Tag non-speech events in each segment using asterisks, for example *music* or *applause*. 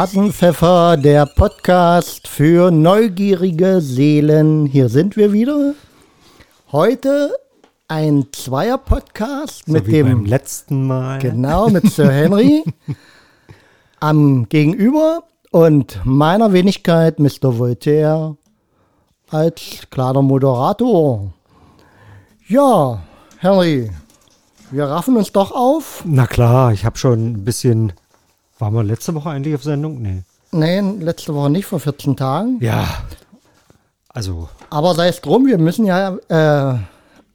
Hasenpfeffer, der Podcast für neugierige Seelen. Hier sind wir wieder. Heute ein Zweier-Podcast So mit dem beim letzten Mal. Genau, mit *laughs* Sir Henry am Gegenüber und meiner Wenigkeit Mr. Voltaire als kleiner Moderator. Ja, Henry, wir raffen uns doch auf. Na klar, ich habe schon ein bisschen. Waren wir letzte Woche eigentlich auf Sendung? Nee. Nee, letzte Woche nicht, vor 14 Tagen. Ja. Also, Aber sei es drum, wir müssen ja äh,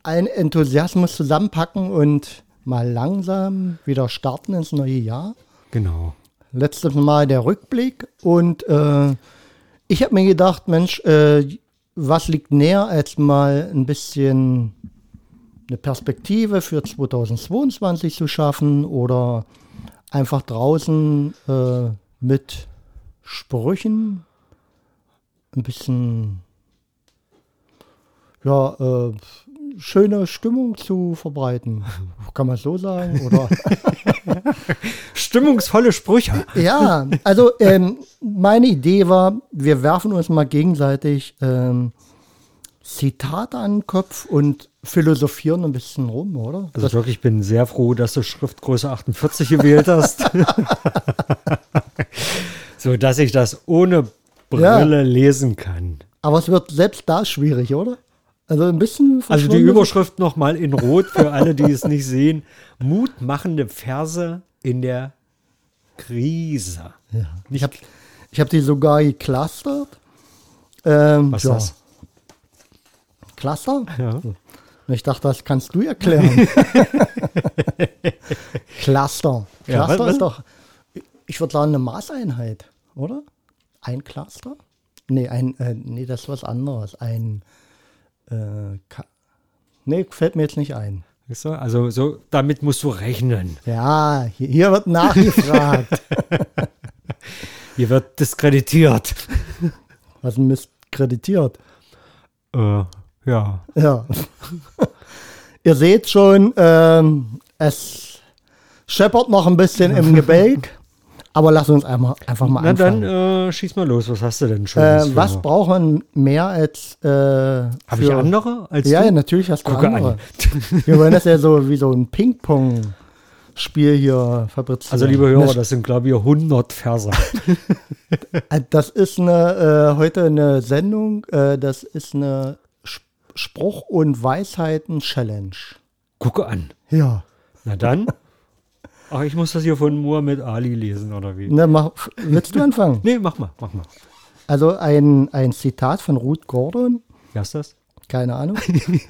allen Enthusiasmus zusammenpacken und mal langsam wieder starten ins neue Jahr. genau. letztes Mal der Rückblick und äh, ich habe mir gedacht, Mensch, äh, was liegt näher, als mal ein bisschen eine Perspektive für 2022 zu schaffen oder einfach draußen äh, mit Sprüchen ein bisschen ja, äh, schöne Stimmung zu verbreiten. *laughs* Kann man so sagen? Oder *laughs* Stimmungsvolle Sprüche. Ja, also ähm, meine Idee war, wir werfen uns mal gegenseitig ähm, Zitate an den Kopf und philosophieren ein bisschen rum, oder? Also wirklich, ich bin sehr froh, dass du Schriftgröße 48 gewählt hast. *laughs* so dass ich das ohne Brille lesen kann. Aber es wird selbst da schwierig, oder? Also ein bisschen. Also die. Überschrift nochmal in Rot für alle, die es nicht sehen. Mutmachende Verse in der Krise. Ja. Ich habe ich hab die sogar geclustert. Ähm, Was ist ja. das? Cluster? Ja. Und Ich dachte, das kannst du erklären. *laughs* Cluster. Ja, Cluster was- ist doch, ich würde sagen, eine Maßeinheit, oder? Ein Cluster? Nee, ein, äh, nee, das ist was anderes. Ein, äh, nee, fällt mir jetzt nicht ein. Also so, damit musst du rechnen. Ja, hier, hier wird nachgefragt. *laughs* Hier wird diskreditiert. was ein Mist kreditiert. Äh, ja. Ja. *laughs* Ihr seht schon, ähm, es scheppert noch ein bisschen im *laughs* Gebälk, aber lass uns einmal, einfach mal Na dann anfangen. äh, schieß mal los. Was hast du denn schon? Äh, was braucht man mehr als äh, Habe ich andere als Ja, ja, natürlich hast du Gucke andere. an. *laughs* Wir wollen das ja so wie so ein Ping-Pong-Spiel hier fabrizieren. Also liebe Hörer, das sind glaube ich 100 Verse. Äh, Das ist eine, äh, heute eine Sendung, äh, das ist eine Spruch- und Weisheiten-Challenge. Gucke an. Ja. Na dann. Ach, ich muss das hier von Muhammad Ali lesen, oder wie? Ne, mach, willst du anfangen? *laughs* Nee, mach mal, mach mal. Also ein, ein Zitat von Ruth Gordon, Wer ist das? keine Ahnung.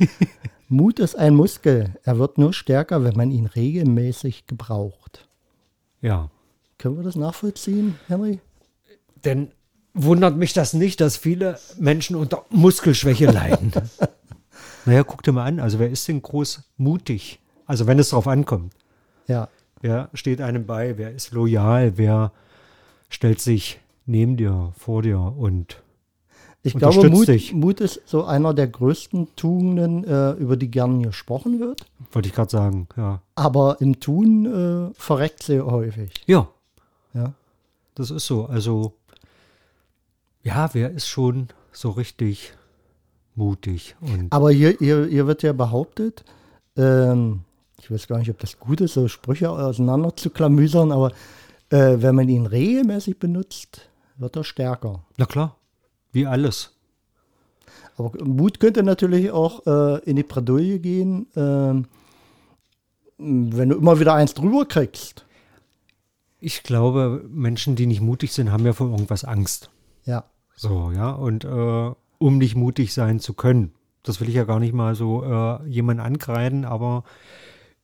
*laughs* Mut ist ein Muskel. Er wird nur stärker, wenn man ihn regelmäßig gebraucht. Ja. Können wir das nachvollziehen, Henry? Denn wundert mich das nicht, dass viele Menschen unter Muskelschwäche leiden. *laughs* naja, guck dir mal an. Also wer ist denn groß mutig? Also wenn es darauf ankommt. Ja. Wer steht einem bei? Wer ist loyal? Wer stellt sich neben dir, vor dir und Ich glaube, Unterstützt Mut, dich. Mut ist so einer der größten Tugenden, äh, über die gern gesprochen wird. wollte ich gerade sagen, ja. Aber im Tun äh, verreckt sehr häufig. Ja, Ja. das ist so. Also ja, wer ist schon so richtig mutig Aber hier, hier, hier wird ja behauptet, ähm, ich weiß gar nicht, ob das gut ist, so Sprüche auseinander zu klamüsern, aber äh, wenn man ihn regelmäßig benutzt, wird er stärker. na klar, wie alles. Aber Mut könnte natürlich auch äh, in die Bredouille gehen, ähm, wenn du immer wieder eins drüber kriegst. Ich glaube, Menschen, die nicht mutig sind, haben ja vor irgendwas Angst. Ja. So, ja, und äh, um nicht mutig sein zu können. Das will ich ja gar nicht mal so äh, jemand ankreiden, aber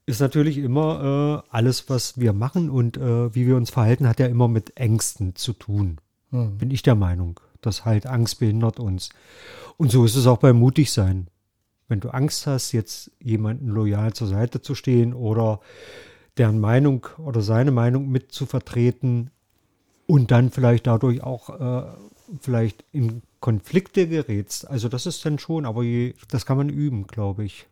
ist natürlich immer äh, alles, was wir machen und äh, wie wir uns verhalten, hat ja immer mit Ängsten zu tun. Hm. Bin ich der Meinung, dass halt Angst behindert uns. Und so ist es auch beim Mutigsein. Wenn du Angst hast, jetzt jemanden loyal zur Seite zu stehen oder deren Meinung oder seine Meinung mit zu vertreten und dann vielleicht dadurch auch äh, vielleicht in Konflikte gerätst. Also das ist dann schon, aber je, das kann man üben, glaube ich.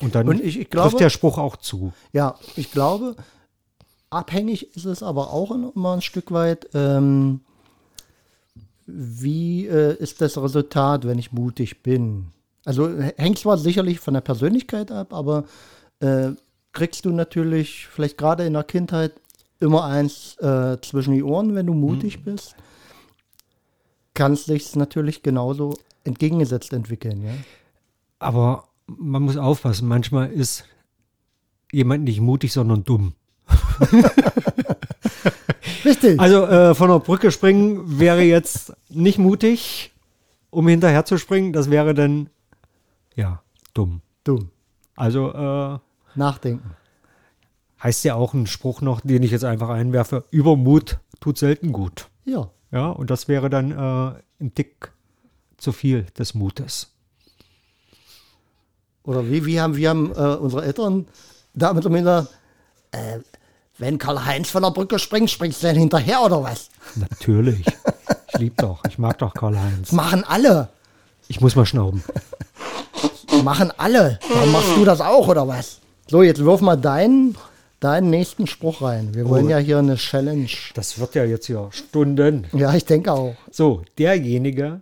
Und dann Und ich- ich glaube- trifft der Spruch auch zu. Ja, ich glaube, abhängig ist es aber auch immer ein Stück weit. Ähm, wie äh, ist das Resultat, wenn ich mutig bin? Also hängt zwar sicherlich von der Persönlichkeit ab, aber äh, kriegst du natürlich vielleicht gerade in der Kindheit immer eins äh, zwischen die Ohren, wenn du mutig mhm. bist. Kannst dich natürlich genauso entgegengesetzt entwickeln, ja. Aber man muss aufpassen, manchmal ist jemand nicht mutig, sondern dumm. *laughs* Richtig. Also äh, von der Brücke springen wäre jetzt nicht mutig, um hinterher zu springen. Das wäre dann, ja, dumm. Dumm. Also äh, nachdenken. Heißt ja auch ein Spruch noch, den ich jetzt einfach einwerfe: Übermut tut selten gut. Ja. Ja, und das wäre dann äh, ein Tick zu viel des Mutes. Oder wie, wie haben, wie haben äh, unsere Eltern damit immer, äh, wenn Karl-Heinz von der Brücke springt, springst du dann hinterher oder was? Natürlich. *laughs* Ich liebe doch. Ich mag doch Karl-Heinz. Machen alle. Ich muss mal schnauben. Machen alle. Warum machst du das auch oder was? So, jetzt wirf mal deinen, deinen nächsten Spruch rein. Wir wollen oh. ja hier eine Challenge. Das wird ja jetzt hier Stunden. Ja, ich denke auch. So, derjenige,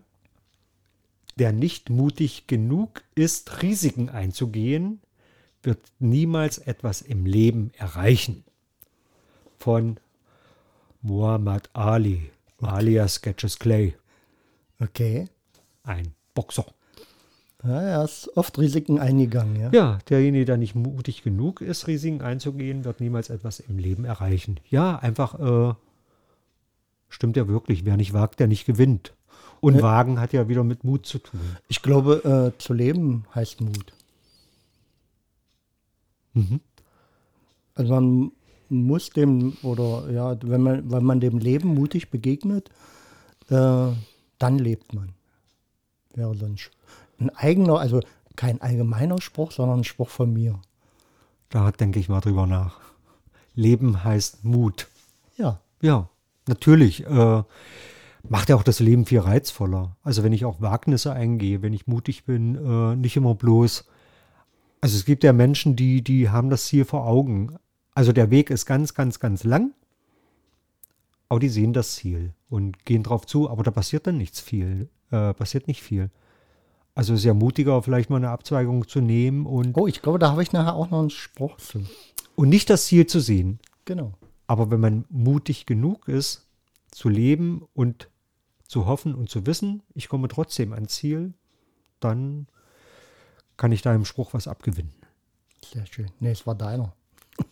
der nicht mutig genug ist, Risiken einzugehen, wird niemals etwas im Leben erreichen. Von Muhammad Ali, okay. alias Sketches Clay. Okay. Ein Boxer. Ja, er ist oft Risiken eingegangen, ja. Ja, derjenige, der nicht mutig genug ist, Risiken einzugehen, wird niemals etwas im Leben erreichen. Ja, einfach, äh, stimmt ja wirklich. Wer nicht wagt, der nicht gewinnt. Und ja. Wagen hat ja wieder mit Mut zu tun. Ich glaube, äh, zu leben heißt Mut. Mhm. Also man muss dem, oder ja, wenn man, wenn man dem Leben mutig begegnet, äh, dann lebt man. Wäre sonst ein eigener, also kein allgemeiner Spruch, sondern ein Spruch von mir. Da denke ich mal drüber nach. Leben heißt Mut. Ja. Ja, natürlich. Äh, macht ja auch das Leben viel reizvoller. Also wenn ich auch Wagnisse eingehe, wenn ich mutig bin, äh, nicht immer bloß. Also es gibt ja Menschen, die, die haben das Ziel vor Augen. Also der Weg ist ganz, ganz, ganz lang, aber die sehen das Ziel und gehen drauf zu, aber da passiert dann nichts viel, äh, passiert nicht viel. Also sehr mutiger, vielleicht mal eine Abzweigung zu nehmen und. Oh, ich glaube, da habe ich nachher auch noch einen Spruch zu. Und nicht das Ziel zu sehen. Genau. Aber wenn man mutig genug ist, zu leben und zu hoffen und zu wissen, ich komme trotzdem ans Ziel, dann kann ich deinem Spruch was abgewinnen. Sehr schön. Nee, es war deiner.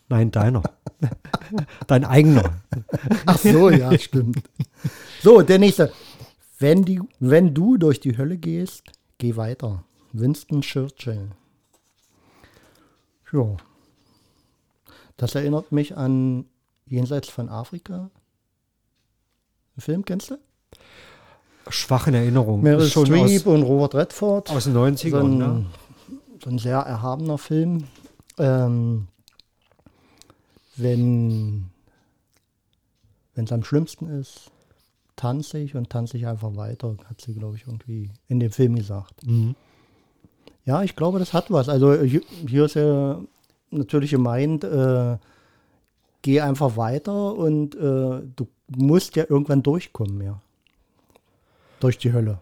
Nein, deiner. *laughs* Dein eigener. Ach so, ja, stimmt. So, der nächste. Wenn, die, wenn du durch die Hölle gehst, geh weiter. Winston Churchill. Ja. Das erinnert mich an Jenseits von Afrika. Den Film kennst du? Schwach in Erinnerung. Meryl Streep und Robert Redford. Aus den 90ern, so ein, ne? so ein sehr erhabener Film. Ähm, wenn es am schlimmsten ist, tanze ich und tanze ich einfach weiter, hat sie, glaube ich, irgendwie in dem Film gesagt. Mhm. Ja, ich glaube, das hat was. Also hier ist ja natürlich gemeint, äh, geh einfach weiter und äh, du musst ja irgendwann durchkommen, ja. Durch die Hölle.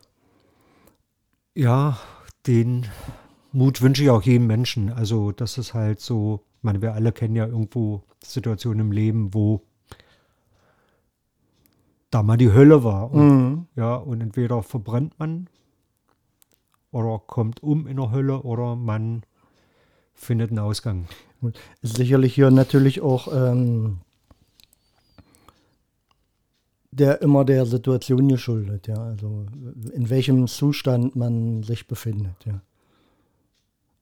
Ja, den Mut wünsche ich auch jedem Menschen. Also, das ist halt so, ich meine, wir alle kennen ja irgendwo Situationen im Leben, wo da mal die Hölle war. Und, mhm. Ja, und entweder verbrennt man oder kommt um in der Hölle oder man findet einen Ausgang. Ist sicherlich hier natürlich auch ähm, der immer der Situation geschuldet, ja. Also in welchem Zustand man sich befindet, ja.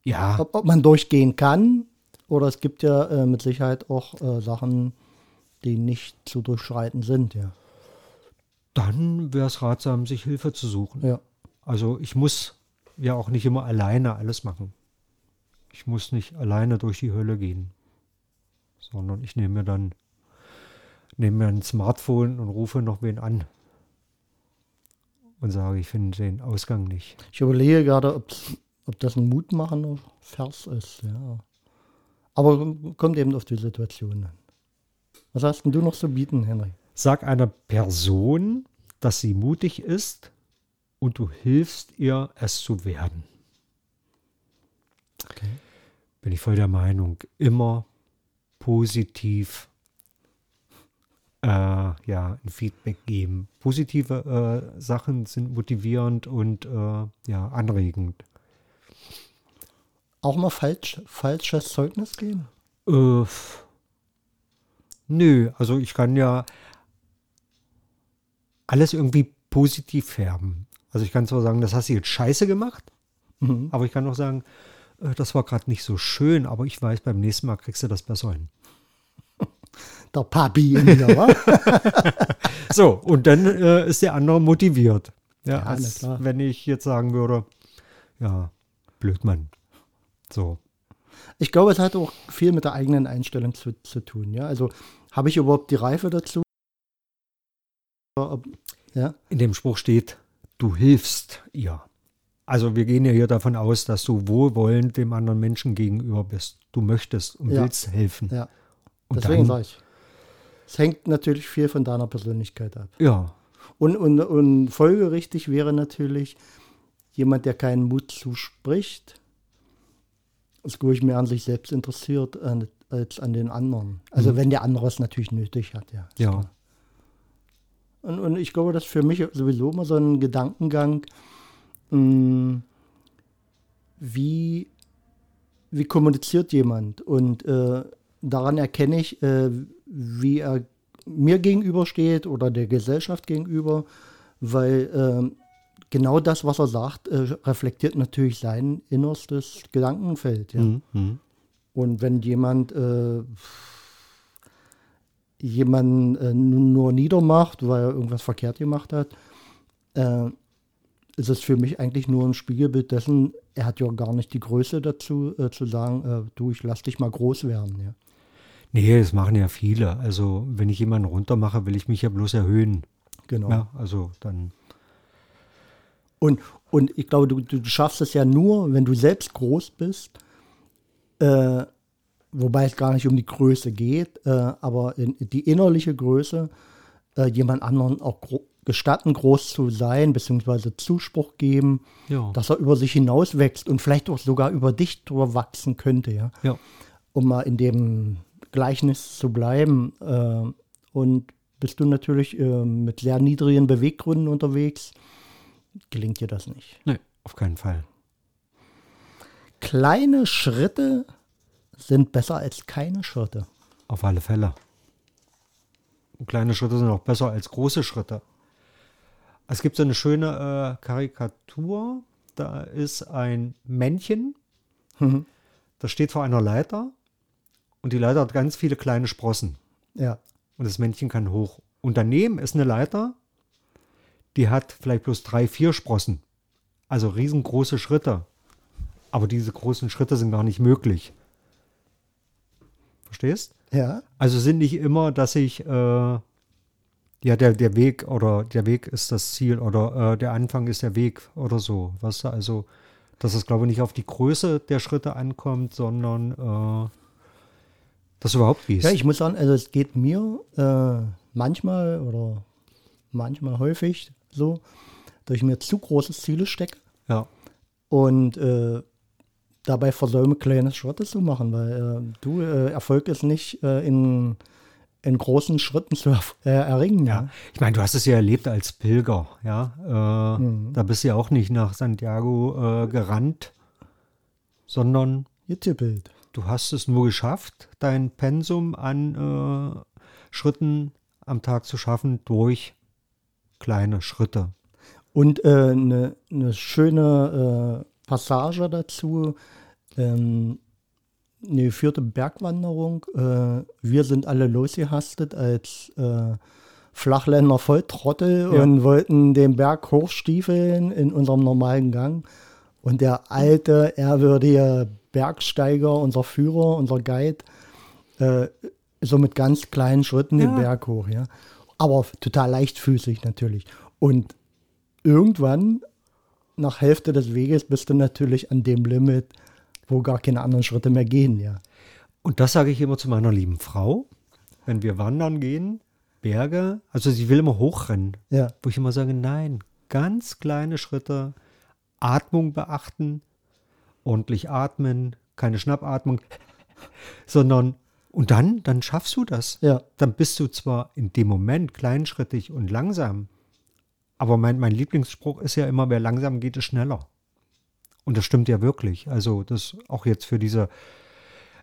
Ja. Ob, ob man durchgehen kann oder es gibt ja äh, mit Sicherheit auch äh, Sachen, die nicht zu durchschreiten sind, ja dann wäre es ratsam, sich Hilfe zu suchen. Ja. Also ich muss ja auch nicht immer alleine alles machen. Ich muss nicht alleine durch die Hölle gehen, sondern ich nehme mir dann nehme mir ein Smartphone und rufe noch wen an und sage, ich finde den Ausgang nicht. Ich überlege gerade, ob das ein mutmachender Vers ist. Ja. Aber kommt eben auf die Situation an. Was hast denn du noch zu bieten, Henry? Sag einer Person, dass sie mutig ist und du hilfst ihr, es zu werden. Okay. Bin ich voll der Meinung, immer positiv äh, ja, ein Feedback geben. Positive äh, Sachen sind motivierend und äh, ja, anregend. Auch mal falsch, falsches Zeugnis geben? Äh, nö, also ich kann ja alles irgendwie positiv färben. Also ich kann zwar sagen, das hast du jetzt scheiße gemacht, Mhm. aber ich kann auch sagen, äh, das war gerade nicht so schön, aber ich weiß, beim nächsten Mal kriegst du das besser hin. *laughs* Der Papi in mir, wa? *laughs* So, und dann äh, ist der andere motiviert. Ja, Ja, als klar. wenn ich jetzt sagen würde, ja, Blödmann. So. Ich glaube, es hat auch viel mit der eigenen Einstellung zu, zu tun. Ja? Also habe ich überhaupt die Reife dazu? Ja, In dem Spruch steht, du hilfst ihr. Also wir gehen ja hier davon aus, dass du wohlwollend dem anderen Menschen gegenüber bist. Du möchtest und Ja. willst helfen. ja. Und Deswegen sage ich. Es hängt natürlich viel von deiner Persönlichkeit ab. Ja, Und, und, und folgerichtig wäre natürlich jemand, der keinen Mut zuspricht, ist, glaube ich, mehr an sich selbst interessiert als an den anderen. Also wenn der andere es natürlich nötig hat, ja. ja. klar. Und, und ich glaube, das ist für mich sowieso immer so ein Gedankengang, mh, wie, wie kommuniziert jemand? Und äh, daran erkenne ich, äh, wie er mir gegenübersteht oder der Gesellschaft gegenüber, weil ähm, genau das, was er sagt, äh, reflektiert natürlich sein innerstes Gedankenfeld. Ja. Mhm. Mhm. Und wenn jemand äh, jemanden äh, nur niedermacht, weil er irgendwas verkehrt gemacht hat, äh, ist es für mich eigentlich nur ein Spiegelbild dessen, er hat ja gar nicht die Größe dazu, äh, zu sagen, äh, du, ich lass dich mal groß werden. Ja. Nee, das machen ja viele. Also wenn ich jemanden runtermache, will ich mich ja bloß erhöhen. Genau. Ja, also dann. Und, und ich glaube, du, du schaffst es ja nur, wenn du selbst groß bist, äh, wobei es gar nicht um die Größe geht, äh, aber in, die innerliche Größe, äh, jemand anderen auch gro gestatten, groß zu sein, beziehungsweise Zuspruch geben, Ja. dass er über sich hinaus wächst und vielleicht auch sogar über dich drüber wachsen könnte, ja. ja. Um mal in dem Gleichnis zu bleiben. Äh, und bist du natürlich äh, mit sehr niedrigen Beweggründen unterwegs, gelingt dir das nicht. Nee, auf keinen Fall. Kleine Schritte sind besser als keine Schritte. Auf alle Fälle. Und kleine Schritte sind auch besser als große Schritte. Es gibt so eine schöne äh, Karikatur. Da ist ein Männchen, Mhm. das steht vor einer Leiter und die Leiter hat ganz viele kleine Sprossen. Ja, Und das Männchen kann hoch. Und daneben ist eine Leiter, die hat vielleicht bloß drei, vier Sprossen. Also riesengroße Schritte. Aber diese großen Schritte sind gar nicht möglich. Verstehst? ja, Also sind nicht immer, dass ich, äh, ja, der, der Weg oder der Weg ist das Ziel oder äh, der Anfang ist der Weg oder so. Weißt du, also, dass es, glaube ich, nicht auf die Größe der Schritte ankommt, sondern äh, dass du überhaupt gehst. ja. Ich muss sagen, also es geht mir äh, manchmal oder manchmal häufig so, dass ich mir zu große Ziele stecke ja. und äh, dabei versäume, kleine Schritte zu machen, weil äh, du äh, Erfolg ist nicht äh, in, in großen Schritten zu erf- äh, erringen. Ja, ich meine, du hast es ja erlebt als Pilger, ja. Äh, Da bist du ja auch nicht nach Santiago äh, gerannt, sondern Getippelt. du hast es nur geschafft, dein Pensum an Schritten am Tag zu schaffen durch kleine Schritte. Und eine ne- ne schöne Passage dazu, ähm, eine geführte Bergwanderung. Äh, wir sind alle losgehastet als äh, Flachländer Volltrottel Ja. und wollten den Berg hochstiefeln in unserem normalen Gang. Und der alte, ehrwürdige Bergsteiger, unser Führer, unser Guide, äh, so mit ganz kleinen Schritten den Ja. Berg hoch, ja. Aber total leichtfüßig natürlich. Und irgendwann, nach Hälfte des Weges, bist du natürlich an dem Limit, wo gar keine anderen Schritte mehr gehen, ja. Und das sage ich immer zu meiner lieben Frau. wenn wir wandern gehen, Berge, also sie will immer hochrennen, Ja. wo ich immer sage, nein, ganz kleine Schritte, Atmung beachten, ordentlich atmen, keine Schnappatmung, *laughs* sondern und dann, dann schaffst du das. Ja. Dann bist du zwar in dem Moment kleinschrittig und langsam, aber mein, mein Lieblingsspruch ist ja immer, wer langsam geht, ist schneller. Und das stimmt ja wirklich. Also das auch jetzt für diese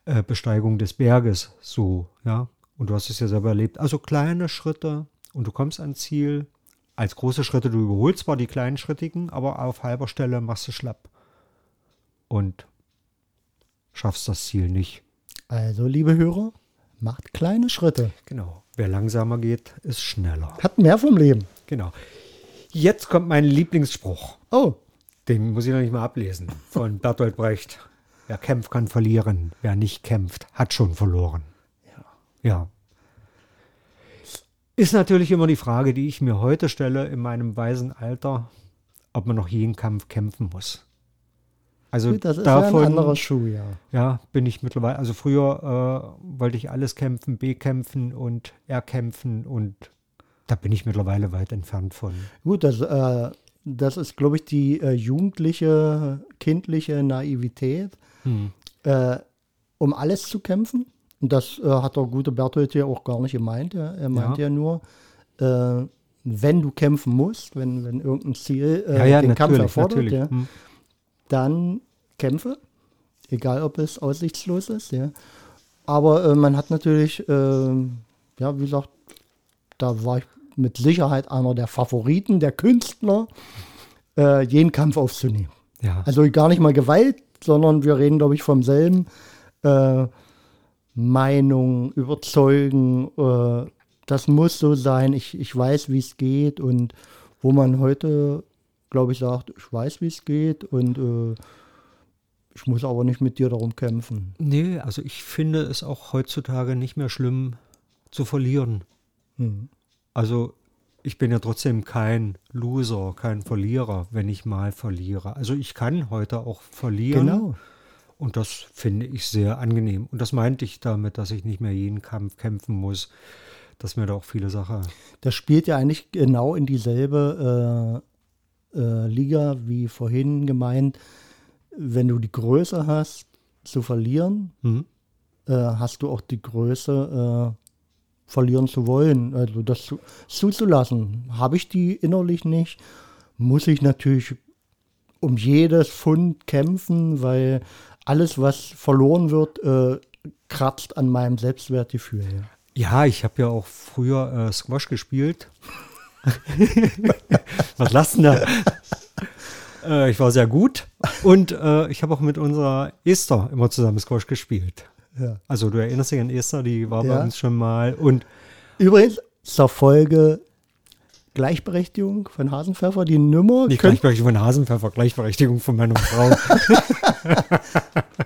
äh, Besteigung des Berges so, ja. Und du hast es ja selber erlebt. Also kleine Schritte und du kommst ans Ziel. Als große Schritte, du überholst zwar die kleinen Schrittigen, aber auf halber Stelle machst du schlapp. Und schaffst das Ziel nicht. Also, liebe Hörer, macht kleine Schritte. Genau. Wer langsamer geht, ist schneller. Hat mehr vom Leben. Genau. Jetzt kommt mein Lieblingsspruch. Oh, Den muss ich noch nicht mal ablesen. Von Bertolt Brecht. Wer kämpft, kann verlieren. Wer nicht kämpft, hat schon verloren. Ja. Ja. Ist natürlich immer die Frage, die ich mir heute stelle in meinem weisen Alter, ob man noch jeden Kampf kämpfen muss. Also das ist ja ein anderer Schuh, ja. ja, bin ich mittlerweile. Also früher äh, wollte ich alles kämpfen, bekämpfen und erkämpfen und da bin ich mittlerweile weit entfernt von. Gut, das, äh, das ist, glaube ich, die äh, jugendliche, kindliche Naivität, Hm. äh, um alles zu kämpfen. Und das äh, hat der gute Berthold ja auch gar nicht gemeint. Er, er meint ja, nur, äh, wenn du kämpfen musst, wenn, wenn irgendein Ziel äh, Ja, ja, den Kampf erfordert, ja, Hm. dann kämpfe, egal ob es aussichtslos ist. Ja. Aber man hat natürlich, ja, wie gesagt, da war ich mit Sicherheit einer der Favoriten der Künstler, äh, jeden Kampf aufzunehmen. Ja. Also gar nicht mal Gewalt, sondern wir reden, glaube ich, vom selben äh, Meinung, Überzeugen. Äh, das muss so sein. Ich, ich weiß, wie es geht. Und wo man heute, glaube ich, sagt, ich weiß, wie es geht. Und äh, ich muss aber nicht mit dir darum kämpfen. Nee, also ich finde es auch heutzutage nicht mehr schlimm zu verlieren. Hm. Also ich bin ja trotzdem kein Loser, kein Verlierer, wenn ich mal verliere. Also ich kann heute auch verlieren. Genau. Und das finde ich sehr angenehm. Und das meinte ich damit, dass ich nicht mehr jeden Kampf kämpfen muss, dass mir da auch viele Sachen. Das spielt ja eigentlich genau in dieselbe äh, äh, Liga wie vorhin gemeint. Wenn du die Größe hast, zu verlieren, Mhm. äh, hast du auch die Größe, äh, verlieren zu wollen. Also das zu, zuzulassen. Habe ich die innerlich nicht, muss ich natürlich um jedes Pfund kämpfen, weil alles, was verloren wird, äh, kratzt an meinem Selbstwertgefühl. Ja. Ja, ich habe ja auch früher äh, Squash gespielt. *laughs* Was denn da? äh, ich war sehr gut und äh, ich habe auch mit unserer Esther immer zusammen Squash gespielt. Ja. Also du erinnerst dich an Esther, die war Ja. bei uns schon mal und Übrigens zur Folge Gleichberechtigung von Hasenpfeffer, die Nummer. könnt- Gleichberechtigung von Hasenpfeffer, Gleichberechtigung von meiner Frau. *laughs*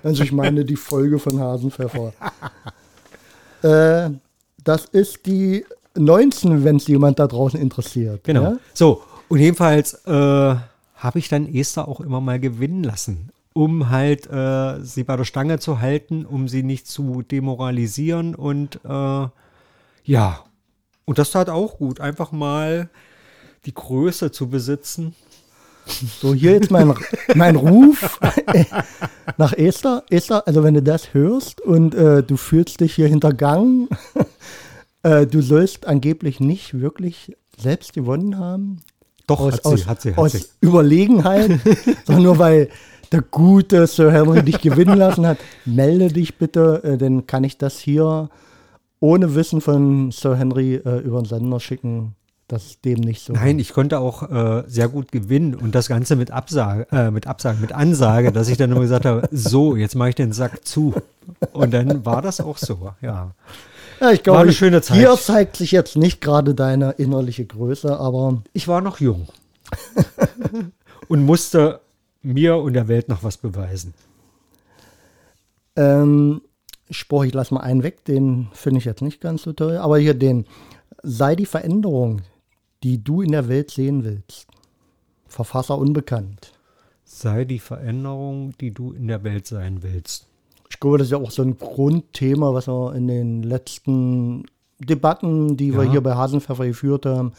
Also ich meine die Folge von Hasenpfeffer. äh, das ist die 19, wenn es jemand da draußen interessiert. Genau. Ja? So, und jedenfalls äh, habe ich dann Esther auch immer mal gewinnen lassen, um halt äh, sie bei der Stange zu halten, um sie nicht zu demoralisieren und äh, ja, und das tat auch gut, einfach mal die Größe zu besitzen. So, hier jetzt mein, mein Ruf *laughs* nach Esther. Esther, also wenn du das hörst und äh, du fühlst dich hier hintergangen, *laughs* äh, du sollst angeblich nicht wirklich selbst gewonnen haben. Doch, aus, hat sie, aus, hat sie, hat aus sie. Überlegenheit, *laughs* sondern nur weil der gute Sir Henry dich gewinnen lassen hat. Melde dich bitte, äh, dann kann ich das hier ohne Wissen von Sir Henry äh, über den Sender schicken. Das ist dem nicht so. Nein, ich konnte auch äh, sehr gut gewinnen und das Ganze mit Absage, äh, mit Absage, mit Ansage, dass ich dann immer gesagt habe, so, jetzt mache ich den Sack zu. Und dann war das auch so, ja. Ja, ich glaube, War eine schöne Zeit. Hier zeigt sich jetzt nicht gerade deine innerliche Größe, aber Ich war noch jung *laughs* und musste mir und der Welt noch was beweisen. ähm, Spruch, ich lasse mal einen weg, den finde ich jetzt nicht ganz so toll. Aber hier den, sei die Veränderung, die du in der Welt sehen willst. Verfasser unbekannt. Sei die Veränderung, die du in der Welt sein willst. Ich glaube, das ist ja auch so ein Grundthema, was wir in den letzten Debatten, die wir Ja. hier bei Hasenpfeffer geführt haben.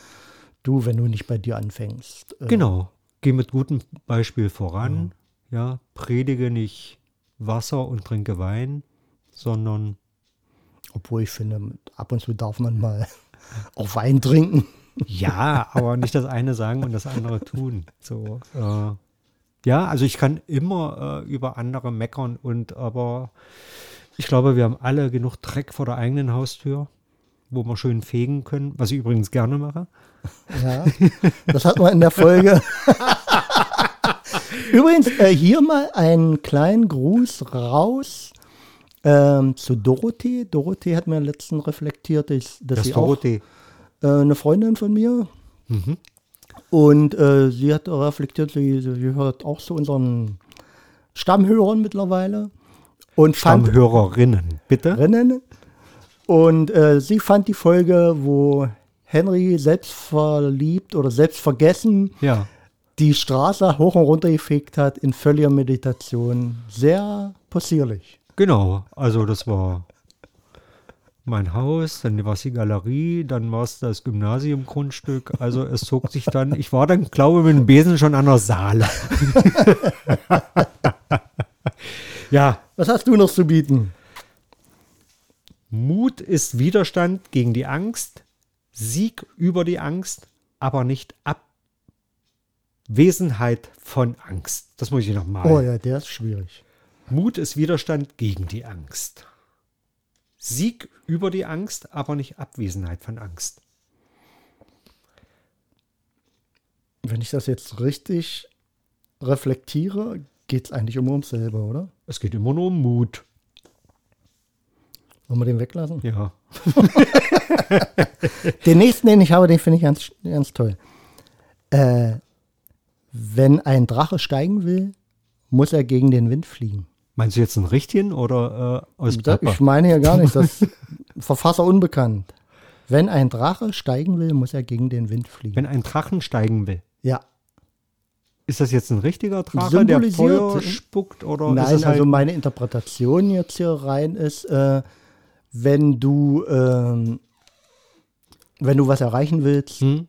Du, wenn du nicht bei dir anfängst. äh, Genau. Geh mit gutem Beispiel voran. Ja, predige nicht Wasser und trinke Wein, sondern Obwohl ich finde, ab und zu darf man mal *laughs* auch Wein trinken. ja, aber nicht das eine sagen und das andere tun. So, äh, ja, also ich kann immer äh, über andere meckern und aber ich glaube, wir haben alle genug Dreck vor der eigenen Haustür, wo wir schön fegen können, was ich übrigens gerne mache. Ja, das hat man in der Folge. *laughs* Übrigens, äh, hier mal einen kleinen Gruß raus ähm, zu Dorothee. Dorothee hat mir letztens reflektiert, dass, dass Das sie auch Dorothee. äh, eine Freundin von mir Mhm. und äh, sie hat reflektiert, sie, sie gehört auch zu unseren Stammhörern mittlerweile und fand Stammhörerinnen, bitte. Rennen. Und äh, sie fand die Folge, wo Henry selbstverliebt oder selbstvergessen Ja. die Straße hoch und runter gefegt hat in völliger Meditation. Sehr possierlich. Genau, also das war mein Haus, dann war es die Galerie, dann war es das Gymnasiumgrundstück. Also es zog sich dann, ich war dann, glaube ich, mit dem Besen schon an der Saale. *laughs* ja, Was hast du noch zu bieten? Mut ist Widerstand gegen die Angst, Sieg über die Angst, aber nicht Abwesenheit von Angst. Das muss ich nochmal. Oh ja, der ist schwierig. Mut ist Widerstand gegen die Angst. Sieg über die Angst, aber nicht Abwesenheit von Angst. Wenn ich das jetzt richtig reflektiere, geht es eigentlich immer ums selbe, oder? Es geht immer nur um Mut. Wollen wir den weglassen? Ja. *laughs* Den nächsten, den ich habe, den finde ich ganz, ganz toll. Äh, wenn ein Drache steigen will, muss er gegen den Wind fliegen. Meinst du jetzt einen richtigen oder äh, aus Papa? Ich meine ja gar nicht, das *laughs* Verfasser unbekannt. Wenn ein Drache steigen will, muss er gegen den Wind fliegen. Wenn ein Drachen steigen will, ja. ist das jetzt ein richtiger Drache, der Feuer spuckt oder Nein, halt also meine Interpretation jetzt hier rein ist, äh, wenn du ähm, wenn du was erreichen willst, Hm?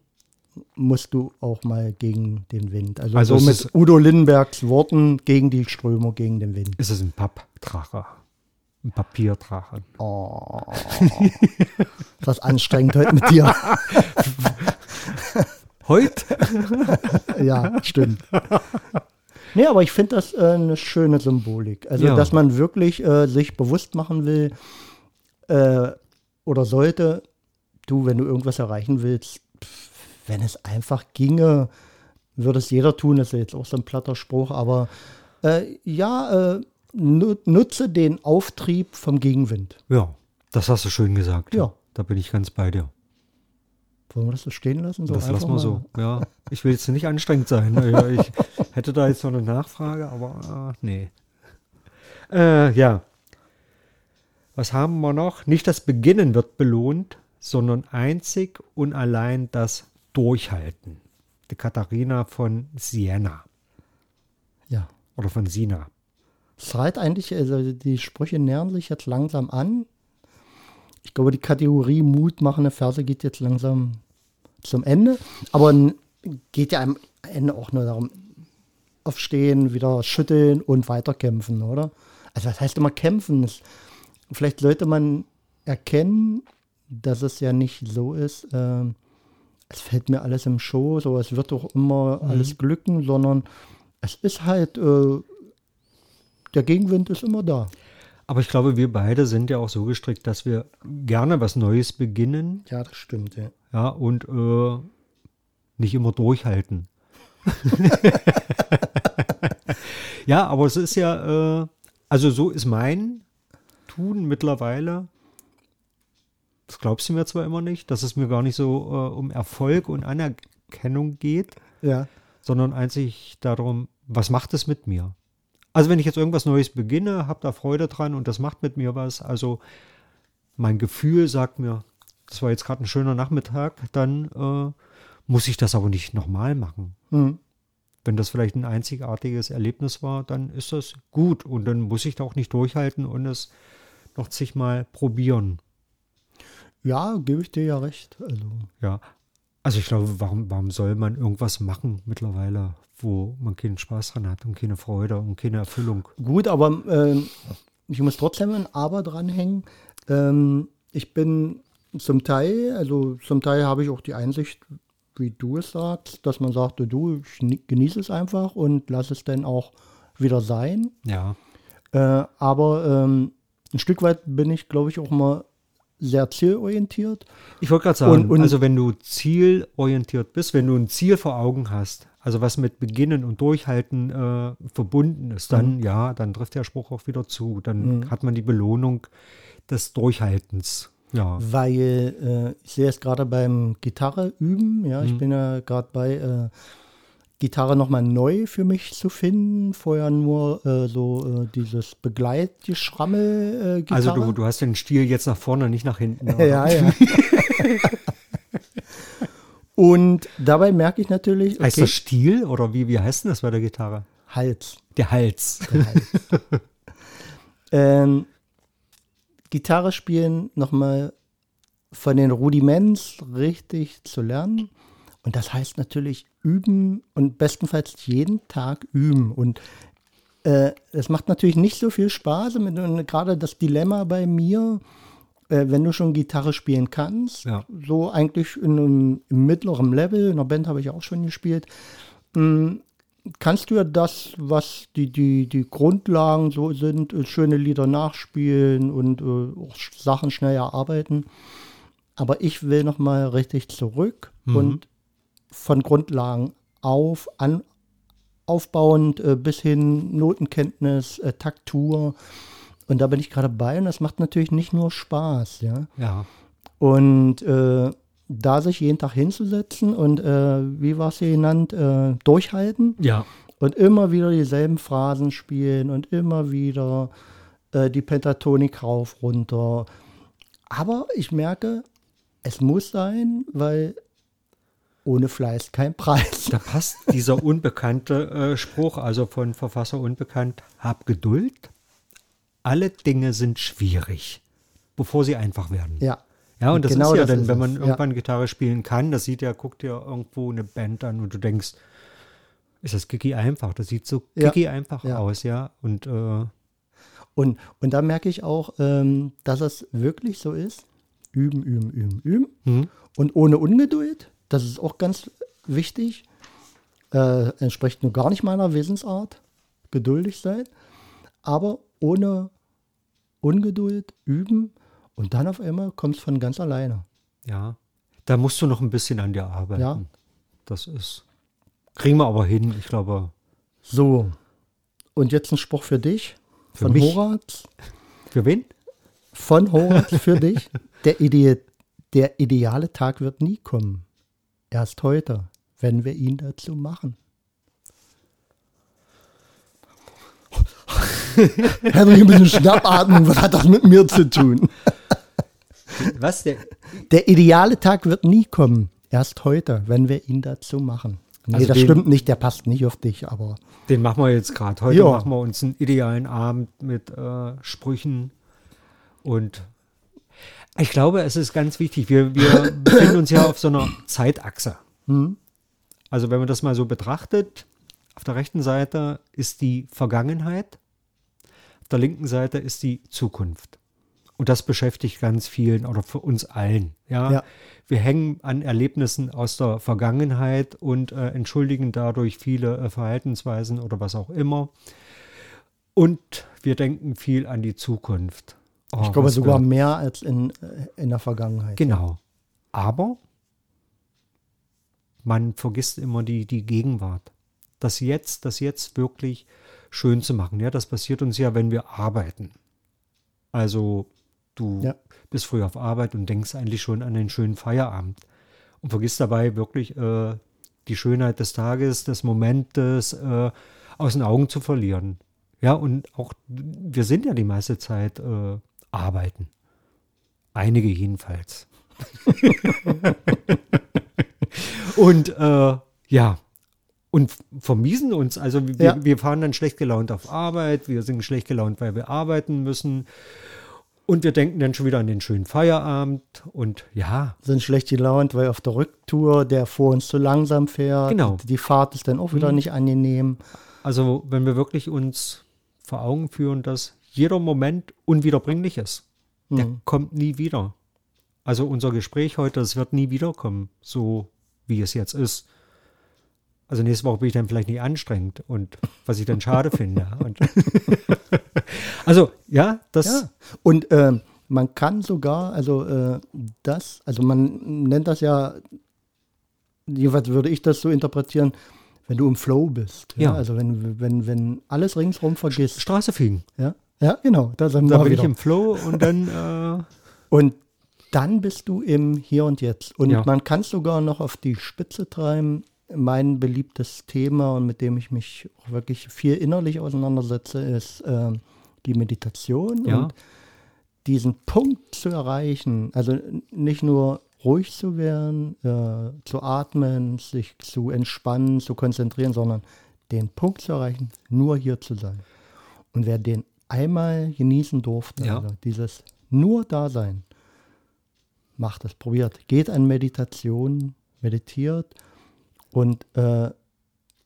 musst du auch mal gegen den Wind. Also, Also so mit ist- Udo Lindenbergs Worten gegen die Strömung, gegen den Wind. ist es ein Pappdrache? Ein Papierdrache. Oh. Was anstrengend heute mit dir. *laughs* Heute? *laughs* Ja, stimmt. Nee, aber ich finde das äh, eine schöne Symbolik. Also, Ja. dass man wirklich äh, sich bewusst machen will äh, oder sollte, du, wenn du irgendwas erreichen willst, pff, wenn es einfach ginge, würde es jeder tun. Das ist jetzt auch so ein platter Spruch, aber äh, ja, äh, nu nutze den Auftrieb vom Gegenwind. Ja, das hast du schön gesagt. Ja. Da bin ich ganz bei dir. Wollen wir das so stehen lassen? So das lassen wir mal? so. Ja, ich will jetzt nicht anstrengend sein. *laughs* Ich hätte da jetzt noch eine Nachfrage, aber äh, nee. Äh, ja. Was haben wir noch? Nicht das Beginnen wird belohnt, sondern einzig und allein das Durchhalten. Die Katharina von Siena Ja. oder von Sina. Reiht eigentlich, also die Sprüche nähern sich jetzt langsam an. Ich glaube, die Kategorie mutmachende Verse geht jetzt langsam zum Ende. Aber geht ja am Ende auch nur darum, aufstehen, wieder schütteln und weiterkämpfen, oder? Also was heißt immer kämpfen? Es, vielleicht sollte man erkennen, dass es ja nicht so ist, ähm, es fällt mir alles im Schoß oder es wird doch immer alles glücken, sondern es ist halt, äh, der Gegenwind ist immer da. Aber ich glaube, wir beide sind ja auch so gestrickt, dass wir gerne was Neues beginnen Ja, das stimmt, ja. ja, und äh, nicht immer durchhalten. *laughs* ja, aber es ist ja, äh, also so ist mein Tun mittlerweile. Das glaubst du mir zwar immer nicht, dass es mir gar nicht so äh, um Erfolg und Anerkennung geht, Ja. sondern einzig darum, was macht es mit mir? Also wenn ich jetzt irgendwas Neues beginne, habe da Freude dran und das macht mit mir was. Also mein Gefühl sagt mir, das war jetzt gerade ein schöner Nachmittag, dann äh, muss ich das aber nicht nochmal machen. Hm. Wenn das vielleicht ein einzigartiges Erlebnis war, dann ist das gut und dann muss ich da auch nicht durchhalten und es noch zigmal probieren. Ja, gebe ich dir ja recht. Also, Ja. Also ich glaube, warum, warum soll man irgendwas machen mittlerweile, wo man keinen Spaß dran hat und keine Freude und keine Erfüllung? gut, aber ähm, ich muss trotzdem ein Aber dranhängen. Ähm, ich bin zum Teil, also zum Teil habe ich auch die Einsicht, wie du es sagst, dass man sagt, du, genieße es einfach und lass es dann auch wieder sein. Ja. Äh, aber ähm, ein Stück weit bin ich, glaube ich, auch mal sehr zielorientiert. Ich wollte gerade sagen, Und- und- also wenn du zielorientiert bist, wenn du ein Ziel vor Augen hast, also was mit Beginnen und Durchhalten äh, verbunden ist, dann ja, dann trifft der Spruch auch wieder zu. Dann hat man die Belohnung des Durchhaltens. Ja. weil äh, ich sehe es gerade beim Gitarre üben. Ja, ich bin ja gerade bei äh, Gitarre nochmal neu für mich zu finden. Vorher nur äh, so äh, dieses Begleitgeschrammel äh. Also du, du hast den Stil jetzt nach vorne, nicht nach hinten. *laughs* ja, ja. Und dabei merke ich natürlich, Heißt okay, das Stil oder wie, wie heißt denn das bei der Gitarre? Hals. Der Hals. *laughs* Ähm, Gitarre spielen nochmal von den Rudiments richtig zu lernen. Und das heißt natürlich üben und bestenfalls jeden Tag üben. Und äh, es macht natürlich nicht so viel Spaß. Gerade das Dilemma bei mir, äh, wenn du schon Gitarre spielen kannst, Ja. so eigentlich in einem im mittleren Level, in der Band habe ich auch schon gespielt, mh, kannst du ja das, was die, die, die Grundlagen so sind, äh, schöne Lieder nachspielen und äh, auch Sachen schnell erarbeiten. Aber ich will noch mal richtig zurück und von Grundlagen auf, an, aufbauend äh, bis hin Notenkenntnis, äh, Taktur. Und da bin ich gerade bei und das macht natürlich nicht nur Spaß, ja. Ja. Und äh, da sich jeden Tag hinzusetzen und äh, wie war es hier genannt, äh, durchhalten Ja. und immer wieder dieselben Phrasen spielen und immer wieder äh, die Pentatonik rauf, runter. Aber ich merke, es muss sein, weil ohne Fleiß kein Preis. Da passt dieser unbekannte äh, Spruch, also von Verfasser unbekannt, hab Geduld. Alle Dinge sind schwierig, bevor sie einfach werden. Ja. Ja, und das Genau ist ja das dann, ist wenn es, man ja. irgendwann Gitarre spielen kann, das sieht ja, guckt ja irgendwo eine Band an und du denkst, ist das Kiki einfach? Das sieht so Ja. Kiki einfach Ja. aus, ja. Und äh, Und, und da merke ich auch, ähm, dass es wirklich so ist. Üben, üben, üben, üben. hm, Und ohne Ungeduld, das ist auch ganz wichtig, äh, entspricht nur gar nicht meiner Wesensart, geduldig sein, aber ohne Ungeduld üben und dann auf einmal kommt es von ganz alleine. ja, da musst du noch ein bisschen an dir arbeiten. Ja. Das ist, kriegen wir aber hin, ich glaube. So, und jetzt ein Spruch für dich Für von mich? Horaz. Für wen? Von Horaz für dich. *laughs* Der, Ide der ideale Tag wird nie kommen. Erst heute, wenn wir ihn dazu machen. *laughs* Henry, ein bisschen Schnappatmung, was hat das mit mir zu tun? Was? Der, Der ideale Tag wird nie kommen. Erst heute, wenn wir ihn dazu machen. Nee, Also das den- stimmt nicht, der passt nicht auf dich, aber Den machen wir jetzt gerade. Heute Ja. machen wir uns einen idealen Abend mit äh, Sprüchen und ich glaube, es ist ganz wichtig. Wir, wir *coughs* befinden uns ja auf so einer Zeitachse. Also wenn man das mal so betrachtet, auf der rechten Seite ist die Vergangenheit, auf der linken Seite ist die Zukunft. Und das beschäftigt ganz vielen oder für uns allen. Ja, Ja. wir hängen an Erlebnissen aus der Vergangenheit und äh, entschuldigen dadurch viele äh, Verhaltensweisen oder was auch immer. Und wir denken viel an die Zukunft. Oh, ich glaube sogar wir- mehr als in, äh, in der Vergangenheit. Genau. Aber man vergisst immer die, die Gegenwart. Das Jetzt, das Jetzt wirklich schön zu machen. Ja, das passiert uns ja, wenn wir arbeiten. Also du Ja. bist früh auf Arbeit und denkst eigentlich schon an den schönen Feierabend und vergisst dabei wirklich äh, die Schönheit des Tages, des Momentes äh, aus den Augen zu verlieren. Ja, und auch wir sind ja die meiste Zeit äh, arbeiten. Einige jedenfalls. *laughs* und äh, ja, und vermiesen uns. Also wir, Ja. wir fahren dann schlecht gelaunt auf Arbeit, wir sind schlecht gelaunt, weil wir arbeiten müssen. Und wir denken dann schon wieder an den schönen Feierabend und ja, Sind schlecht gelaunt, weil auf der Rücktour der vor uns zu langsam fährt. Genau. Die Fahrt ist dann auch wieder nicht angenehm. also wenn wir wirklich uns vor Augen führen, dass jeder Moment unwiederbringlich ist, der Mhm. kommt nie wieder. Also unser Gespräch heute, das wird nie wiederkommen, so wie es jetzt ist. Also nächste Woche bin ich dann vielleicht nicht anstrengend und was ich dann schade finde. *laughs* Also ja, das Ja. Und ähm, man kann sogar, also äh, das, also man nennt das ja, jeweils würde ich das so interpretieren, wenn du im Flow bist. Ja. Ja. Also wenn, wenn, wenn alles ringsrum vergisst. Straße fliegen. Ja, ja genau. Da, sind Da wir bin ich wieder. im Flow und dann *laughs* äh, Und dann bist du im Hier und Jetzt. Und Ja. man kann es sogar noch auf die Spitze treiben. Mein beliebtes Thema und mit dem ich mich auch wirklich viel innerlich auseinandersetze, ist ähm, die Meditation. Ja. Und diesen Punkt zu erreichen, also nicht nur ruhig zu werden, äh, zu atmen, sich zu entspannen, zu konzentrieren, sondern den Punkt zu erreichen, nur hier zu sein. Und wer den einmal genießen durfte, Ja. also dieses nur Dasein, macht es, probiert, geht an Meditation, meditiert und äh,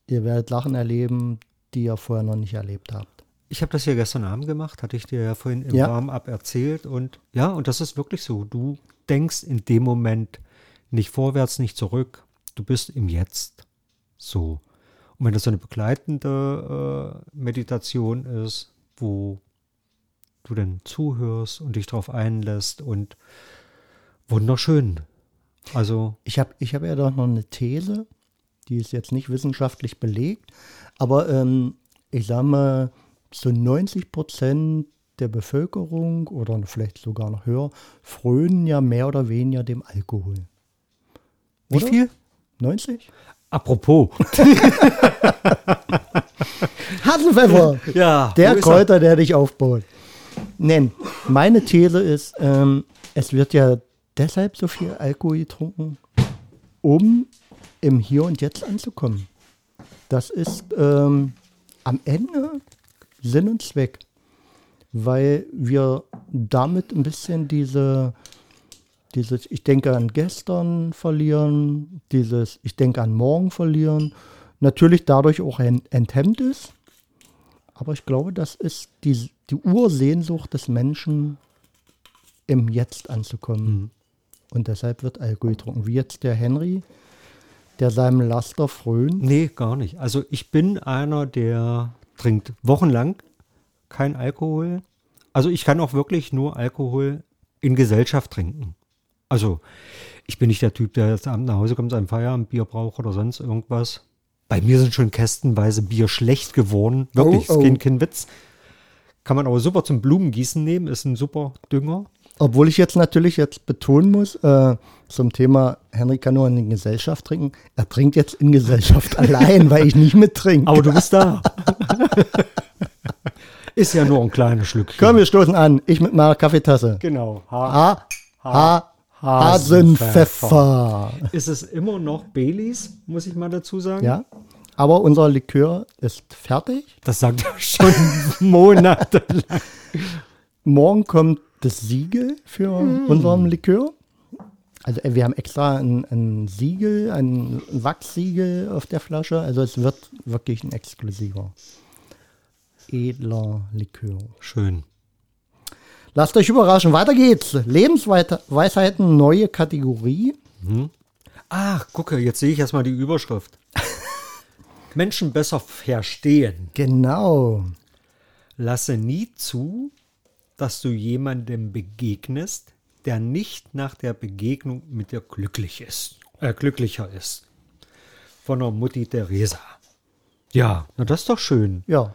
ihr werdet Lachen erleben, die ihr vorher noch nicht erlebt habt. Ich habe das ja gestern Abend gemacht, hatte ich dir ja vorhin im Ja. Warm-up erzählt. Und ja, und das ist wirklich so. Du denkst in dem Moment nicht vorwärts, nicht zurück. Du bist im Jetzt. So. Und wenn das so eine begleitende äh, Meditation ist, wo du dann zuhörst und dich darauf einlässt und wunderschön. Also, Ich habe ich hab ja doch noch eine These, die ist jetzt nicht wissenschaftlich belegt, aber ähm, ich sage mal, so 90 Prozent der Bevölkerung oder vielleicht sogar noch höher frönen ja mehr oder weniger dem Alkohol. wie Oder? viel? 90? Apropos. *laughs* Hasenpfeffer! *laughs* Ja, Der er? Kräuter, der dich aufbaut. Nein, meine These ist, ähm, es wird ja deshalb so viel Alkohol getrunken, um im Hier und Jetzt anzukommen. Das ist ähm, am Ende Sinn und Zweck, weil wir damit ein bisschen diese, dieses Ich denke an gestern verlieren, dieses Ich denke an morgen verlieren, natürlich dadurch auch ent- enthemmt ist. Aber ich glaube, das ist die, die Ursehnsucht des Menschen, im Jetzt anzukommen. Und deshalb wird Alkohol getrunken. Wie jetzt der Henry, der seinem Laster frönt. Nee, gar nicht. Also ich bin einer, der trinkt wochenlang kein Alkohol. Also ich kann auch wirklich nur Alkohol in Gesellschaft trinken. Also ich bin nicht der Typ, der jetzt abends nach Hause kommt, sein Feierabendbier braucht oder sonst irgendwas. Bei mir sind schon kästenweise Bier schlecht geworden. Wirklich, Oh, oh. ist kein, kein Witz. Kann man aber super zum Blumengießen nehmen, ist ein super Dünger. Obwohl ich jetzt natürlich jetzt betonen muss, äh, zum Thema, Henry kann nur in Gesellschaft trinken. Er trinkt jetzt in Gesellschaft *laughs* allein, weil ich nicht mittrinke. Aber du bist da. *laughs* ist ja nur ein kleines Schlückchen. Komm, wir stoßen an. Ich mit meiner Kaffeetasse. Genau. Ha, ha, Hasenpfeffer. Ist es immer noch Baileys, muss ich mal dazu sagen? Ja, aber unser Likör ist fertig. Das sagt er schon *laughs* monatelang. Morgen kommt das Siegel für unseren Likör. Also äh, wir haben extra ein, ein Siegel, ein Wachssiegel auf der Flasche. Also es wird wirklich ein exklusiver, edler Likör. Schön. Lasst euch überraschen. Weiter geht's. Lebensweisheiten, neue Kategorie. Ach, gucke, jetzt sehe ich erstmal die Überschrift. *laughs* Menschen besser verstehen. Genau. Lasse nie zu, dass du jemandem begegnest, der nicht nach der Begegnung mit dir glücklich ist, äh, glücklicher ist. Von der Mutti Teresa. Ja, na das ist doch schön. Ja.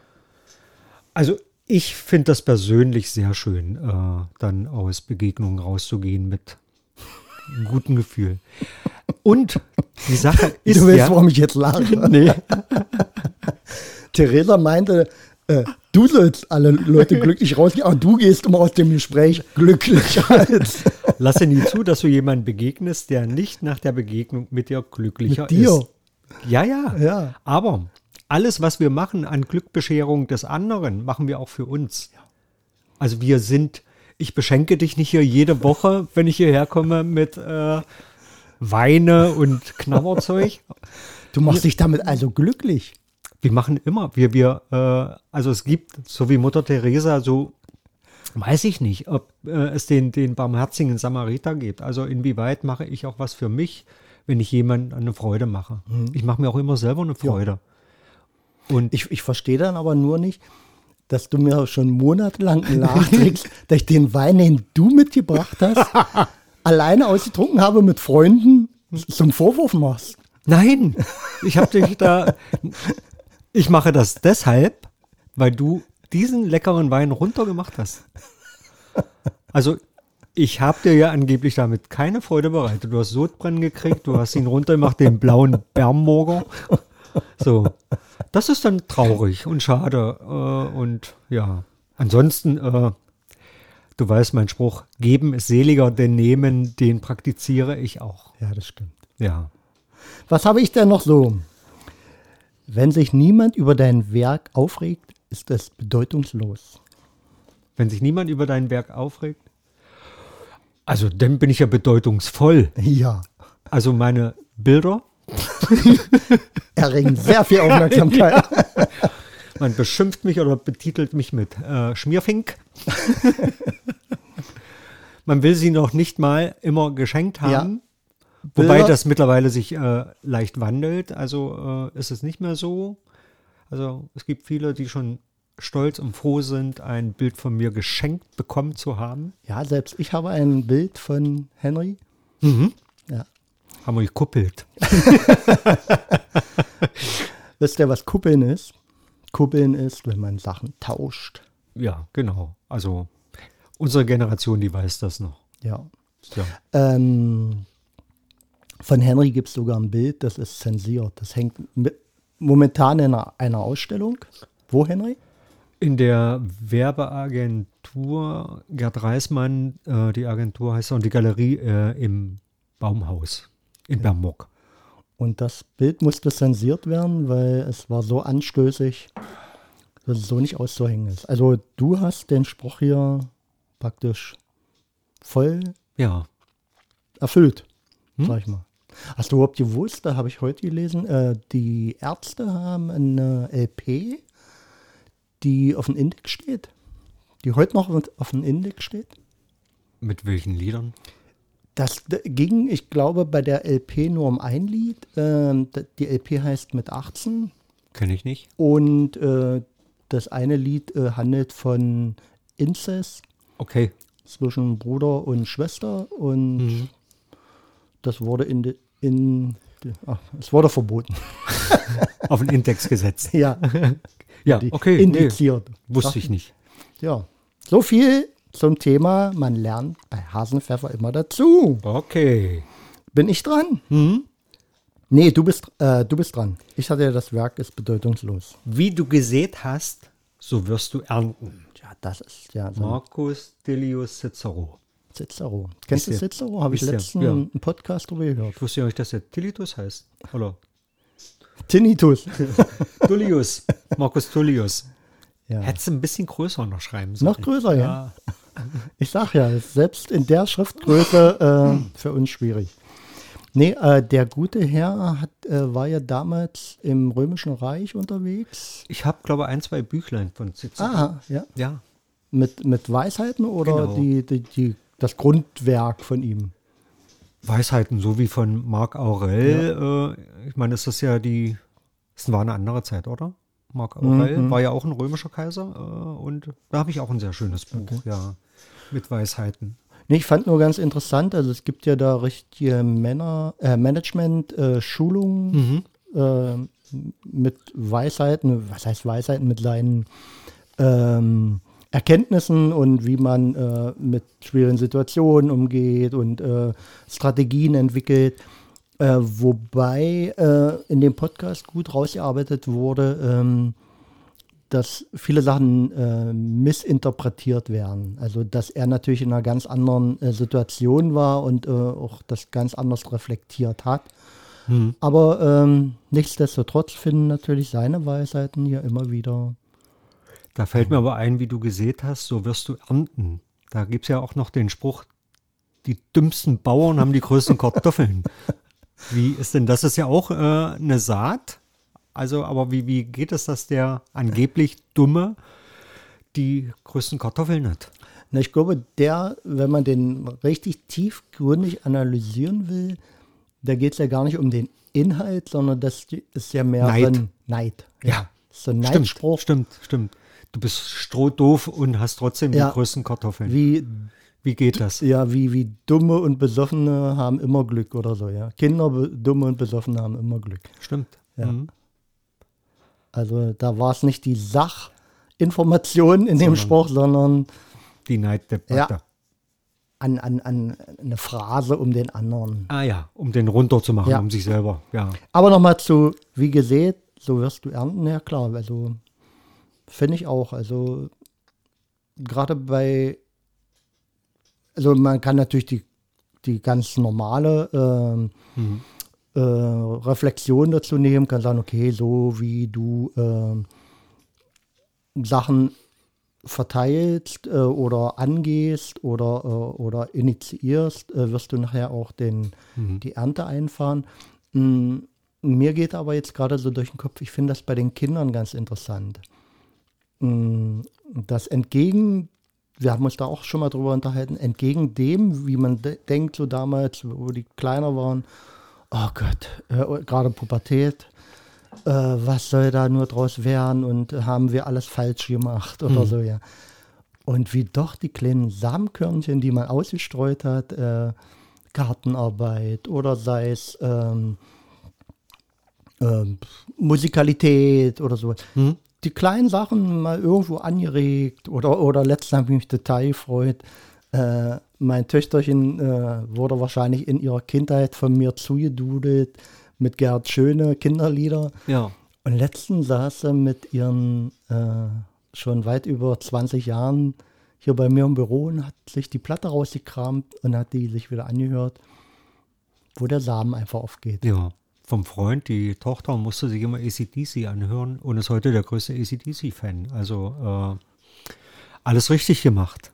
Also ich finde das persönlich sehr schön, äh, dann aus Begegnungen rauszugehen mit *laughs* guten Gefühl. Und die Sache *laughs* ist du weißt, ja, warum ich jetzt lache. *laughs* nee, Theresa meinte, äh, du sollst alle Leute glücklich rausgehen, aber du gehst immer aus dem Gespräch glücklich als lasse nie zu, dass du jemanden begegnest, der nicht nach der Begegnung mit dir glücklicher Mit dir? ist. Ja, ja, Ja. Aber alles, was wir machen an Glückbescherung des anderen, machen wir auch für uns. Also wir sind ich beschenke dich nicht hier jede Woche, wenn ich hierher komme mit äh, Weine und Knabberzeug. Du machst dich damit also glücklich. Wir machen immer, wir, wir, äh, also es gibt, so wie Mutter Teresa, so weiß ich nicht, ob äh, es den, den barmherzigen Samariter gibt. Also inwieweit mache ich auch was für mich, wenn ich jemandem eine Freude mache. Ich mache mir auch immer selber eine Freude. Und Ich, ich verstehe dann aber nur nicht, dass du mir schon monatelang *laughs* nachträgst, dass ich den Wein, den du mitgebracht hast, *laughs* alleine ausgetrunken habe mit Freunden, zum Vorwurf machst. Nein, ich habe dich da. Ich mache das deshalb, weil du diesen leckeren Wein runtergemacht hast. Also, ich habe dir ja angeblich damit keine Freude bereitet. Du hast Sodbrennen gekriegt, du hast ihn runtergemacht, den blauen Bernburger. So, das ist dann traurig und schade. Äh, und ja, ansonsten, äh, du weißt mein Spruch, geben ist seliger denn nehmen, den praktiziere ich auch. Ja, das stimmt. Ja. Was habe ich denn noch so? Wenn sich niemand über dein Werk aufregt, ist es bedeutungslos. Wenn sich niemand über dein Werk aufregt, also dann bin ich ja bedeutungsvoll. Ja, Also meine Bilder, *laughs* erregen sehr viel Aufmerksamkeit. *laughs* man beschimpft mich oder betitelt mich mit äh, Schmierfink. *laughs* man will sie noch nicht mal immer geschenkt haben. Wobei Bilder- das mittlerweile sich äh, leicht wandelt. Also äh, ist es nicht mehr so. Also es gibt viele, die schon stolz und froh sind, ein Bild von mir geschenkt bekommen zu haben. Ja, selbst ich habe ein Bild von Henry. Ja. Haben wir gekuppelt. *laughs* Wisst ihr, was Kuppeln ist? Kuppeln ist, wenn man Sachen tauscht. Ja, genau. Also unsere Generation, die weiß das noch. Ja. Ja. Ähm, von Henry gibt es sogar ein Bild, das ist zensiert. Das hängt momentan in einer, einer Ausstellung. Wo, Henry? In der Werbeagentur Gerd Reismann, äh, die Agentur heißt und die Galerie äh, im Baumhaus in Bernburg. Und das Bild musste zensiert werden, weil es war so anstößig, dass es so nicht auszuhängen ist. Also du hast den Spruch hier praktisch voll Ja. erfüllt, Hm? sag ich mal. Hast du überhaupt gewusst, da habe ich heute gelesen, äh, die Ärzte haben eine LP, die auf dem Index steht. Die heute noch auf dem Index steht. Mit welchen Liedern? Das ging, ich glaube, bei der LP nur um ein Lied. Ähm, die LP heißt mit 18 Kenne ich nicht. und äh, das eine Lied äh, handelt von Inzest Okay. zwischen Bruder und Schwester und Mhm. das wurde in, de, in ach, es wurde verboten. *laughs* Auf den Index gesetzt. ja, Ja, okay. Nee, indiziert. wusste ich nicht. Ja, so viel zum Thema, man lernt bei Hasenpfeffer immer dazu. Okay. Bin ich dran? Mhm. Nee, du bist, äh, du bist dran. Ich hatte ja das Werk ist bedeutungslos. Wie du gesät hast, so wirst du ernten. Ja, das ist ja so Marcus Delius Cicero. Cicero. Kennst du Wisst ihr? Cicero? Habe ich letztens Ja. einen Podcast drüber gehört. Ich wusste ja nicht, dass der Tilitus heißt. Oder Tinnitus. *laughs* Tullius. Marcus Tullius. ja. Hättest du ein bisschen größer noch schreiben sollen. Noch größer, ja. Ich sag ja, selbst in der Schriftgröße äh, für uns schwierig. Nee, äh, der gute Herr hat, äh, war ja damals im Römischen Reich unterwegs. Ich habe, glaube ich, ein, zwei Büchlein von Cicero. Aha, ja. Ja. Mit, mit Weisheiten oder Genau. die, die, die, das Grundwerk von ihm? Weisheiten, so wie von Marc Aurel. Äh, ich meine, das ist ja die, es war eine andere Zeit, oder? Marc Aurel war ja auch ein römischer Kaiser äh, und da habe ich auch ein sehr schönes Buch, ja, mit Weisheiten. Nee, ich fand nur ganz interessant, also es gibt ja da richtige Männer, äh, Management-Schulungen äh, mit Weisheiten, was heißt Weisheiten, mit seinen ähm, Erkenntnissen und wie man äh, mit schwierigen Situationen umgeht und äh, Strategien entwickelt. Äh, wobei äh, in dem Podcast gut rausgearbeitet wurde, ähm, dass viele Sachen äh, missinterpretiert werden. Also dass er natürlich in einer ganz anderen äh, Situation war und äh, auch das ganz anders reflektiert hat. Aber ähm, nichtsdestotrotz finden natürlich seine Weisheiten hier immer wieder. Da fällt mir aber ein, wie du gesät hast, so wirst du ernten. Da gibt es ja auch noch den Spruch, die dümmsten Bauern haben die größten Kartoffeln. *laughs* Wie ist denn, das ist ja auch äh, eine Saat. Also, aber wie, wie geht es, dass der angeblich Dumme die größten Kartoffeln hat? Na, ich glaube, der, wenn man den richtig tiefgründig analysieren will, da geht es ja gar nicht um den Inhalt, sondern das ist ja mehr Neid. ein Neid. Ja. So ein Stimmt, Neidspruch, stimmt, stimmt. Du bist strohdoof und hast trotzdem Ja. die größten Kartoffeln. wie, Wie geht das? ja, wie, wie Dumme und Besoffene haben immer Glück oder so, ja. Kinder, Dumme und Besoffene haben immer Glück. Stimmt. Ja. Mhm. Also da war es nicht die Sachinformation in dem Spruch, sondern Die Neiddebatte. Ja. an, an, an eine Phrase um den anderen. Ah ja, um den runterzumachen, Ja. um sich selber. Ja. Aber nochmal zu, wie gesät, so wirst du ernten, ja klar, also finde ich auch. Also gerade bei, also man kann natürlich die, die ganz normale ähm, Mhm. Äh, Reflexion dazu nehmen, kann sagen, okay, so wie du ähm, Sachen verteilst äh, oder angehst oder, äh, oder initiierst, äh, wirst du nachher auch den, die Ernte einfahren. Mm, mir geht aber jetzt gerade so durch den Kopf, ich finde das bei den Kindern ganz interessant. Mm, Das entgegen, wir haben uns da auch schon mal drüber unterhalten, entgegen dem, wie man de denkt, so damals, wo die kleiner waren, oh Gott, äh, gerade Pubertät, äh, was soll da nur draus werden und haben wir alles falsch gemacht oder so, ja. Und wie doch die kleinen Samenkörnchen, die man ausgestreut hat, äh, Gartenarbeit oder sei es ähm, ähm, Musikalität oder so. Die kleinen Sachen mal irgendwo angeregt oder, oder letztens habe ich mich total gefreut. Äh, mein Töchterchen äh, wurde wahrscheinlich in ihrer Kindheit von mir zugedudelt mit Gerhard Schöne Kinderlieder. Ja. Und letztens saß er mit ihren äh, schon weit über 20 Jahren hier bei mir im Büro und hat sich die Platte rausgekramt und hat die sich wieder angehört, wo der Samen einfach aufgeht. Ja. Vom Freund, die Tochter musste sich immer ACDC anhören und ist heute der größte ACDC-Fan. Also äh, alles richtig gemacht.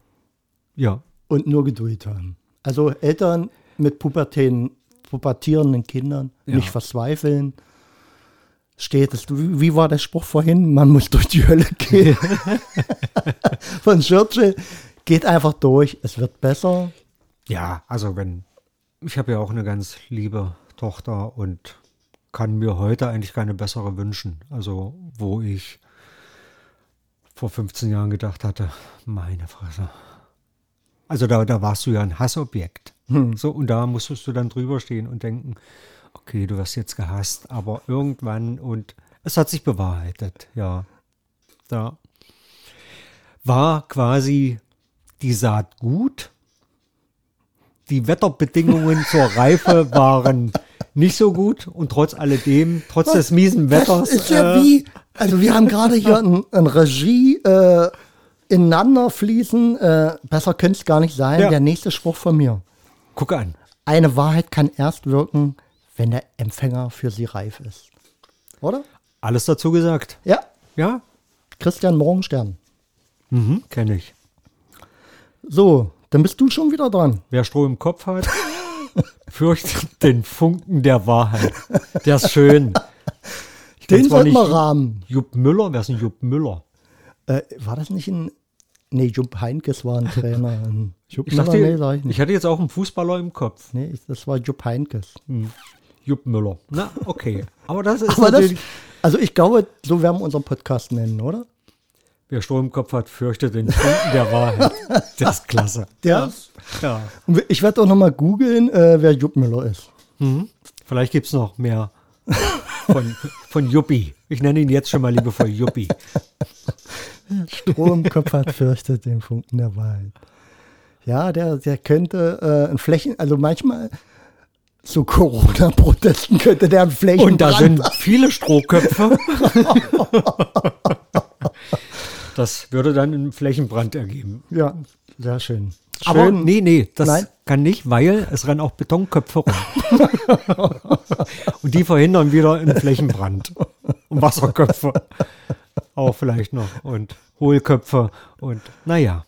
Ja. Und nur Geduld haben. Also Eltern mit Pubertäten, pubertierenden Kindern Ja. nicht verzweifeln. Steht es, wie wie war der Spruch vorhin? Man muss durch die Hölle gehen. *laughs* Von Churchill. Geht einfach durch, es wird besser. Ja, also wenn, ich habe ja auch eine ganz liebe Tochter und kann mir heute eigentlich keine bessere wünschen. Also wo ich vor 15 Jahren gedacht hatte, meine Fresse. Also da, da warst du ja ein Hassobjekt. So, und da musstest du dann drüber stehen und denken, okay, du wirst jetzt gehasst, aber irgendwann und es hat sich bewahrheitet, ja. Da war quasi die Saat gut. Die Wetterbedingungen *laughs* zur Reife waren nicht so gut und trotz alledem, trotz des miesen Wetters. Das ist ja äh, wie, also wir haben gerade hier ein, ein Regie äh, ineinander fließen. Äh, besser könnte es gar nicht sein. Ja. Der nächste Spruch von mir. guck an. Eine Wahrheit kann erst wirken, wenn der Empfänger für sie reif ist. Oder? Alles dazu gesagt. Ja, Ja, Christian Morgenstern. mhm, kenne ich. So, dann bist du schon wieder dran. Wer Stroh im Kopf hat, *laughs* fürchtet den Funken der Wahrheit. Der ist schön. Den sollten wir rahmen. Jupp Müller, wer ist ein Jupp Müller? Äh, war das nicht ein. Nee, Jupp Heinkes war ein Trainer. *laughs* Jupp Ich, Müller, dachte, nee, sag ich nicht. ich hatte jetzt auch einen Fußballer im Kopf. Nee, das war Jupp Heinkes. Jupp Müller. Na, okay. Aber das ist Aber das, natürlich, also ich glaube, so werden wir unseren Podcast nennen, oder? wer Stroh im Kopf hat, fürchtet den Funken der Wahrheit. *laughs* Das ist klasse. Ja. Und Ich werde auch noch mal googeln, äh, wer Jupp Müller ist. Mhm. Vielleicht gibt es noch mehr von, von Juppi. Ich nenne ihn jetzt schon mal liebevoll Juppi. *laughs* *laughs* Hat, fürchtet den Funken der Wahrheit. Ja, der, der könnte äh, ein Flächen, also manchmal zu Corona-Protesten könnte der ein Flächenbrand. Und da sind viele Strohköpfe. *laughs* Das würde dann einen Flächenbrand ergeben. Ja, sehr schön. Aber Schön. nee, nee, das Nein. kann nicht, weil es rennen auch Betonköpfe rum. *laughs* Und die verhindern wieder einen Flächenbrand. Und Wasserköpfe auch vielleicht noch. Und Hohlköpfe und naja.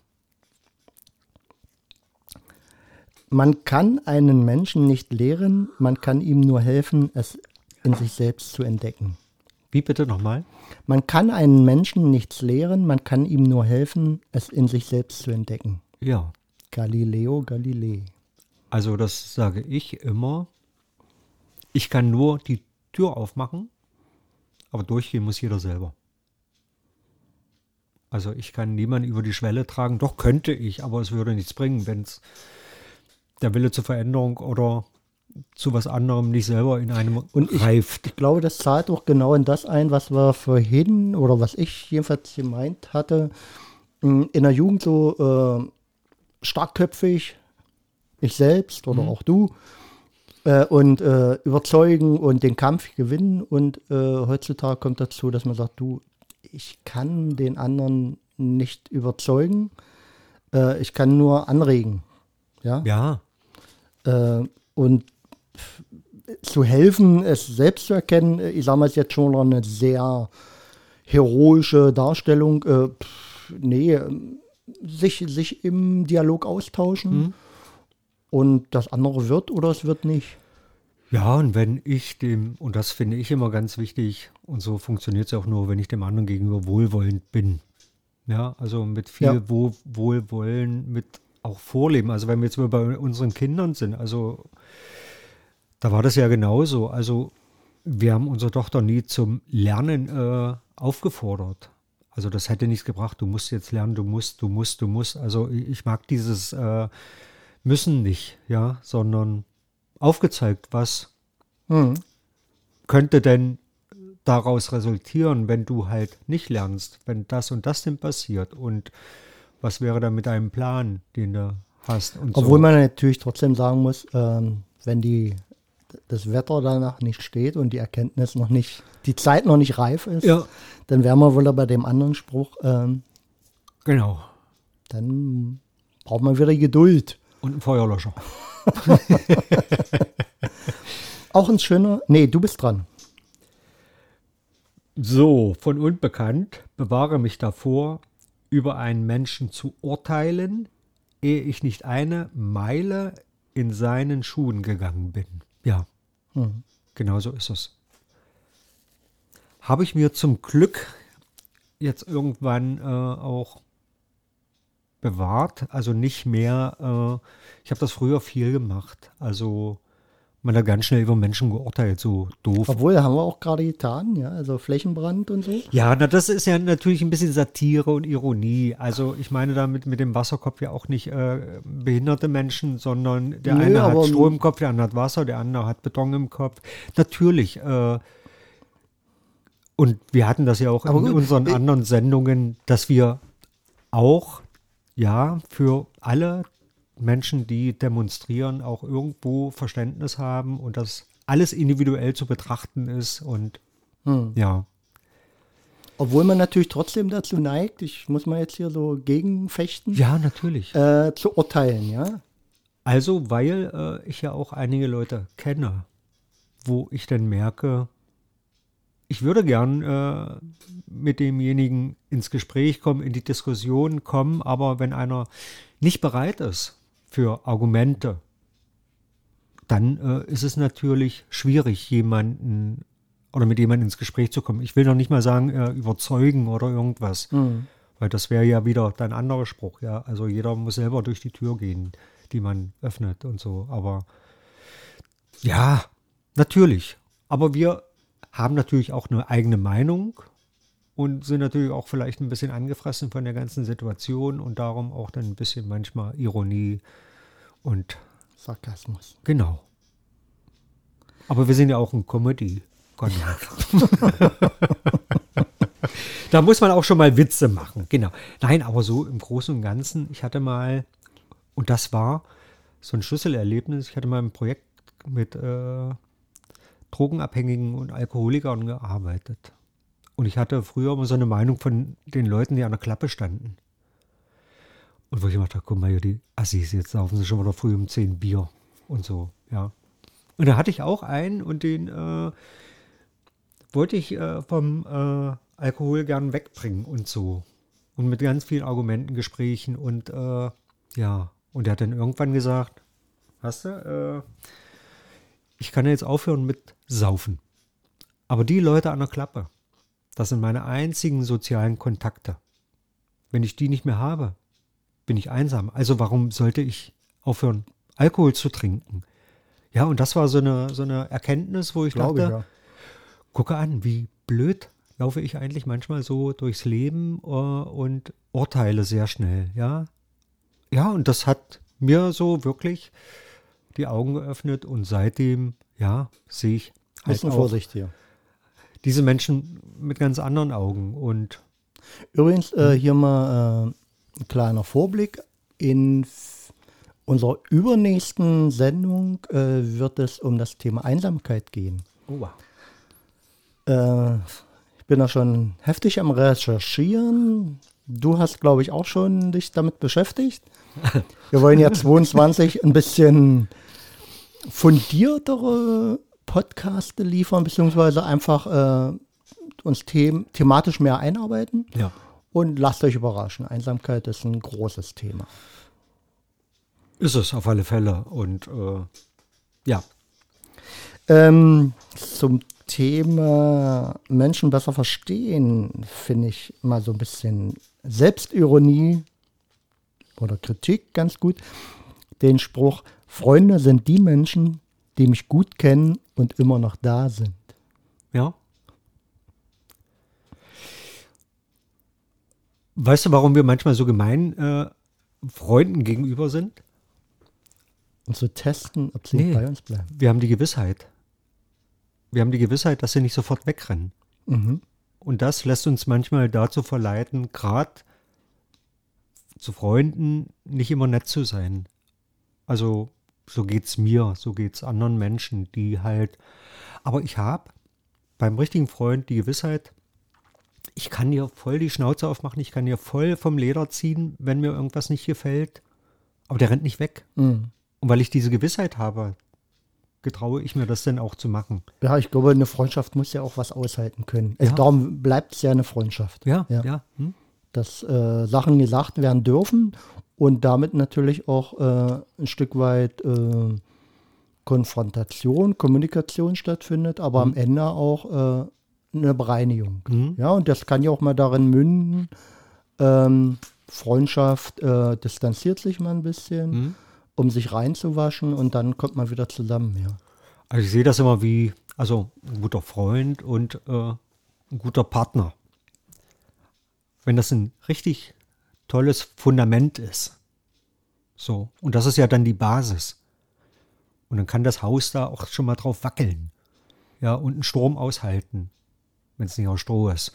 Man kann einen Menschen nicht lehren, man kann ihm nur helfen, es in sich selbst zu entdecken. Wie bitte nochmal? Man kann einen Menschen nichts lehren, man kann ihm nur helfen, es in sich selbst zu entdecken. Ja. Galileo Galilei. Also das sage ich immer. Ich kann nur die Tür aufmachen, aber durchgehen muss jeder selber. Also ich kann niemanden über die Schwelle tragen. Doch könnte ich, aber es würde nichts bringen, wenn es der Wille zur Veränderung oder zu was anderem nicht selber in einem Und ich, reift. ich glaube, das zahlt auch genau in das ein, was wir vorhin oder was ich jedenfalls gemeint hatte. In der Jugend so äh, starkköpfig, ich selbst oder auch du, äh, und äh, überzeugen und den Kampf gewinnen. Und äh, heutzutage kommt dazu, dass man sagt, du, ich kann den anderen nicht überzeugen, äh, ich kann nur anregen. Ja. Ja, Äh, und zu helfen, es selbst zu erkennen, äh, ich sage mal, ist jetzt schon eine sehr heroische Darstellung. Äh, pff, nee, ähm, sich, sich im Dialog austauschen und das andere wird oder es wird nicht. Ja, und wenn ich dem, und das finde ich immer ganz wichtig, und so funktioniert es auch nur, wenn ich dem anderen gegenüber wohlwollend bin. Ja, also mit viel Ja. Wohl, Wohlwollen, mit auch Vorleben. Also wenn wir jetzt mal bei unseren Kindern sind, also da war das ja genauso. Also wir haben unsere Tochter nie zum Lernen äh, aufgefordert. Also das hätte nichts gebracht, du musst jetzt lernen, du musst, du musst, du musst. Also ich mag dieses äh, Müssen nicht, ja, sondern aufgezeigt, was Hm. könnte denn daraus resultieren, wenn du halt nicht lernst, wenn das und das denn passiert und was wäre dann mit deinem Plan, den du hast und Obwohl so. man natürlich trotzdem sagen muss, ähm, wenn die, das Wetter danach nicht steht und die Erkenntnis noch nicht, die Zeit noch nicht reif ist, Ja, dann wären wir wohl bei dem anderen Spruch, ähm, genau. dann braucht man wieder Geduld. Und ein Feuerlöscher. *laughs* *laughs* Auch ein schöner, nee, du bist dran. So, von unbekannt bewahre mich davor, über einen Menschen zu urteilen, ehe ich nicht eine Meile in seinen Schuhen gegangen bin. Ja, Hm. genau so ist es. Habe ich mir zum Glück jetzt irgendwann äh, auch bewahrt, also nicht mehr, äh, ich habe das früher viel gemacht, also man hat ganz schnell über Menschen geurteilt, so doof Obwohl, haben wir auch gerade getan, ja, also Flächenbrand und so. Ja, na, das ist ja natürlich ein bisschen Satire und Ironie. Also ich meine damit mit dem Wasserkopf ja auch nicht äh, behinderte Menschen, sondern der Nö, eine hat Strom im Kopf, der andere hat Wasser, der andere hat Beton im Kopf. Natürlich. Äh, und wir hatten das ja auch Aber in gut, unseren ich- anderen Sendungen, dass wir auch, ja, für alle Menschen, die demonstrieren, auch irgendwo Verständnis haben und dass alles individuell zu betrachten ist und Hm. ja. Obwohl man natürlich trotzdem dazu neigt, ich muss mal jetzt hier so gegenfechten, Ja, natürlich. äh, zu urteilen, ja. Also, weil äh, ich ja auch einige Leute kenne, wo ich dann merke, ich würde gern äh, mit demjenigen ins Gespräch kommen, in die Diskussion kommen, aber wenn einer nicht bereit ist für Argumente, dann äh, ist es natürlich schwierig, jemanden oder mit jemandem ins Gespräch zu kommen. Ich will noch nicht mal sagen, äh, überzeugen oder irgendwas. Hm. Weil das wäre ja wieder dein anderer Spruch, ja. Also jeder muss selber durch die Tür gehen, die man öffnet und so. Aber ja, natürlich. Aber wir haben natürlich auch eine eigene Meinung und sind natürlich auch vielleicht ein bisschen angefressen von der ganzen Situation und darum auch dann ein bisschen manchmal Ironie und Sarkasmus. genau. Aber wir sind ja auch ein comedy *laughs* Da muss man auch schon mal Witze machen, genau. Nein, aber so im Großen und Ganzen, ich hatte mal, und das war so ein Schlüsselerlebnis, ich hatte mal ein Projekt mit äh, Drogenabhängigen und Alkoholikern gearbeitet. Und ich hatte früher immer so eine Meinung von den Leuten, die an der Klappe standen. Und wo ich immer dachte, guck mal die Assis, jetzt saufen sie schon wieder früh um 10 Bier und so, ja. Und da hatte ich auch einen und den äh, wollte ich äh, vom äh, Alkohol gern wegbringen und so. Und mit ganz vielen Argumenten, Gesprächen und äh, ja. Und er hat dann irgendwann gesagt, hast du, äh, ich kann jetzt aufhören mit Saufen. Aber die Leute an der Klappe, das sind meine einzigen sozialen Kontakte. Wenn ich die nicht mehr habe, bin ich einsam. Also warum sollte ich aufhören, Alkohol zu trinken? Ja, und das war so eine, so eine Erkenntnis, wo ich Glaube dachte, ich, ja. gucke an, wie blöd laufe ich eigentlich manchmal so durchs Leben äh, und urteile sehr schnell, ja. Ja, und das hat mir so wirklich die Augen geöffnet und seitdem, ja, sehe ich halt Bisschen auch Vorsicht hier. diese Menschen mit ganz anderen Augen und Übrigens, äh, hier mal äh, ein kleiner Vorblick. In unserer übernächsten Sendung äh, wird es um das Thema Einsamkeit gehen. oh, wow. Äh, ich bin da schon heftig am Recherchieren. Du hast, glaube ich, auch schon dich damit beschäftigt. *laughs* Wir wollen ja 22 ein bisschen fundiertere Podcaste liefern, beziehungsweise einfach äh, uns them thematisch mehr einarbeiten. ja. Und lasst euch überraschen. Einsamkeit ist ein großes Thema. Ist es auf alle Fälle und äh, ja, Ähm, zum Thema Menschen besser verstehen, finde ich mal so ein bisschen Selbstironie oder Kritik ganz gut. Den Spruch, Freunde sind die Menschen, die mich gut kennen und immer noch da sind. ja. Weißt du, warum wir manchmal so gemein äh, Freunden gegenüber sind? Und zu testen, ob sie Nee. bei uns bleiben. Wir haben die Gewissheit. Wir haben die Gewissheit, dass sie nicht sofort wegrennen. Mhm. Und das lässt uns manchmal dazu verleiten, gerade zu Freunden nicht immer nett zu sein. Also so geht's mir, so geht's anderen Menschen, die halt. Aber ich habe beim richtigen Freund die Gewissheit, ich kann dir voll die Schnauze aufmachen, ich kann dir voll vom Leder ziehen, wenn mir irgendwas nicht gefällt. Aber der rennt nicht weg. Mhm. Und weil ich diese Gewissheit habe, getraue ich mir das dann auch zu machen. Ja, ich glaube, eine Freundschaft muss ja auch was aushalten können. Also Ja. Darum bleibt es ja eine Freundschaft. Ja, Ja. ja. Hm? dass äh, Sachen gesagt werden dürfen und damit natürlich auch äh, ein Stück weit äh, Konfrontation, Kommunikation stattfindet, aber am Ende auch äh, eine Bereinigung. Mhm. Ja, und das kann ja auch mal darin münden, ähm, Freundschaft äh, distanziert sich mal ein bisschen, Mhm. um sich reinzuwaschen und dann kommt man wieder zusammen. Ja. Also ich sehe das immer wie, also ein guter Freund und äh, ein guter Partner. Wenn das ein richtig tolles Fundament ist. So, und das ist ja dann die Basis. Und dann kann das Haus da auch schon mal drauf wackeln. Ja, und einen Sturm aushalten, wenn es nicht aus Stroh ist.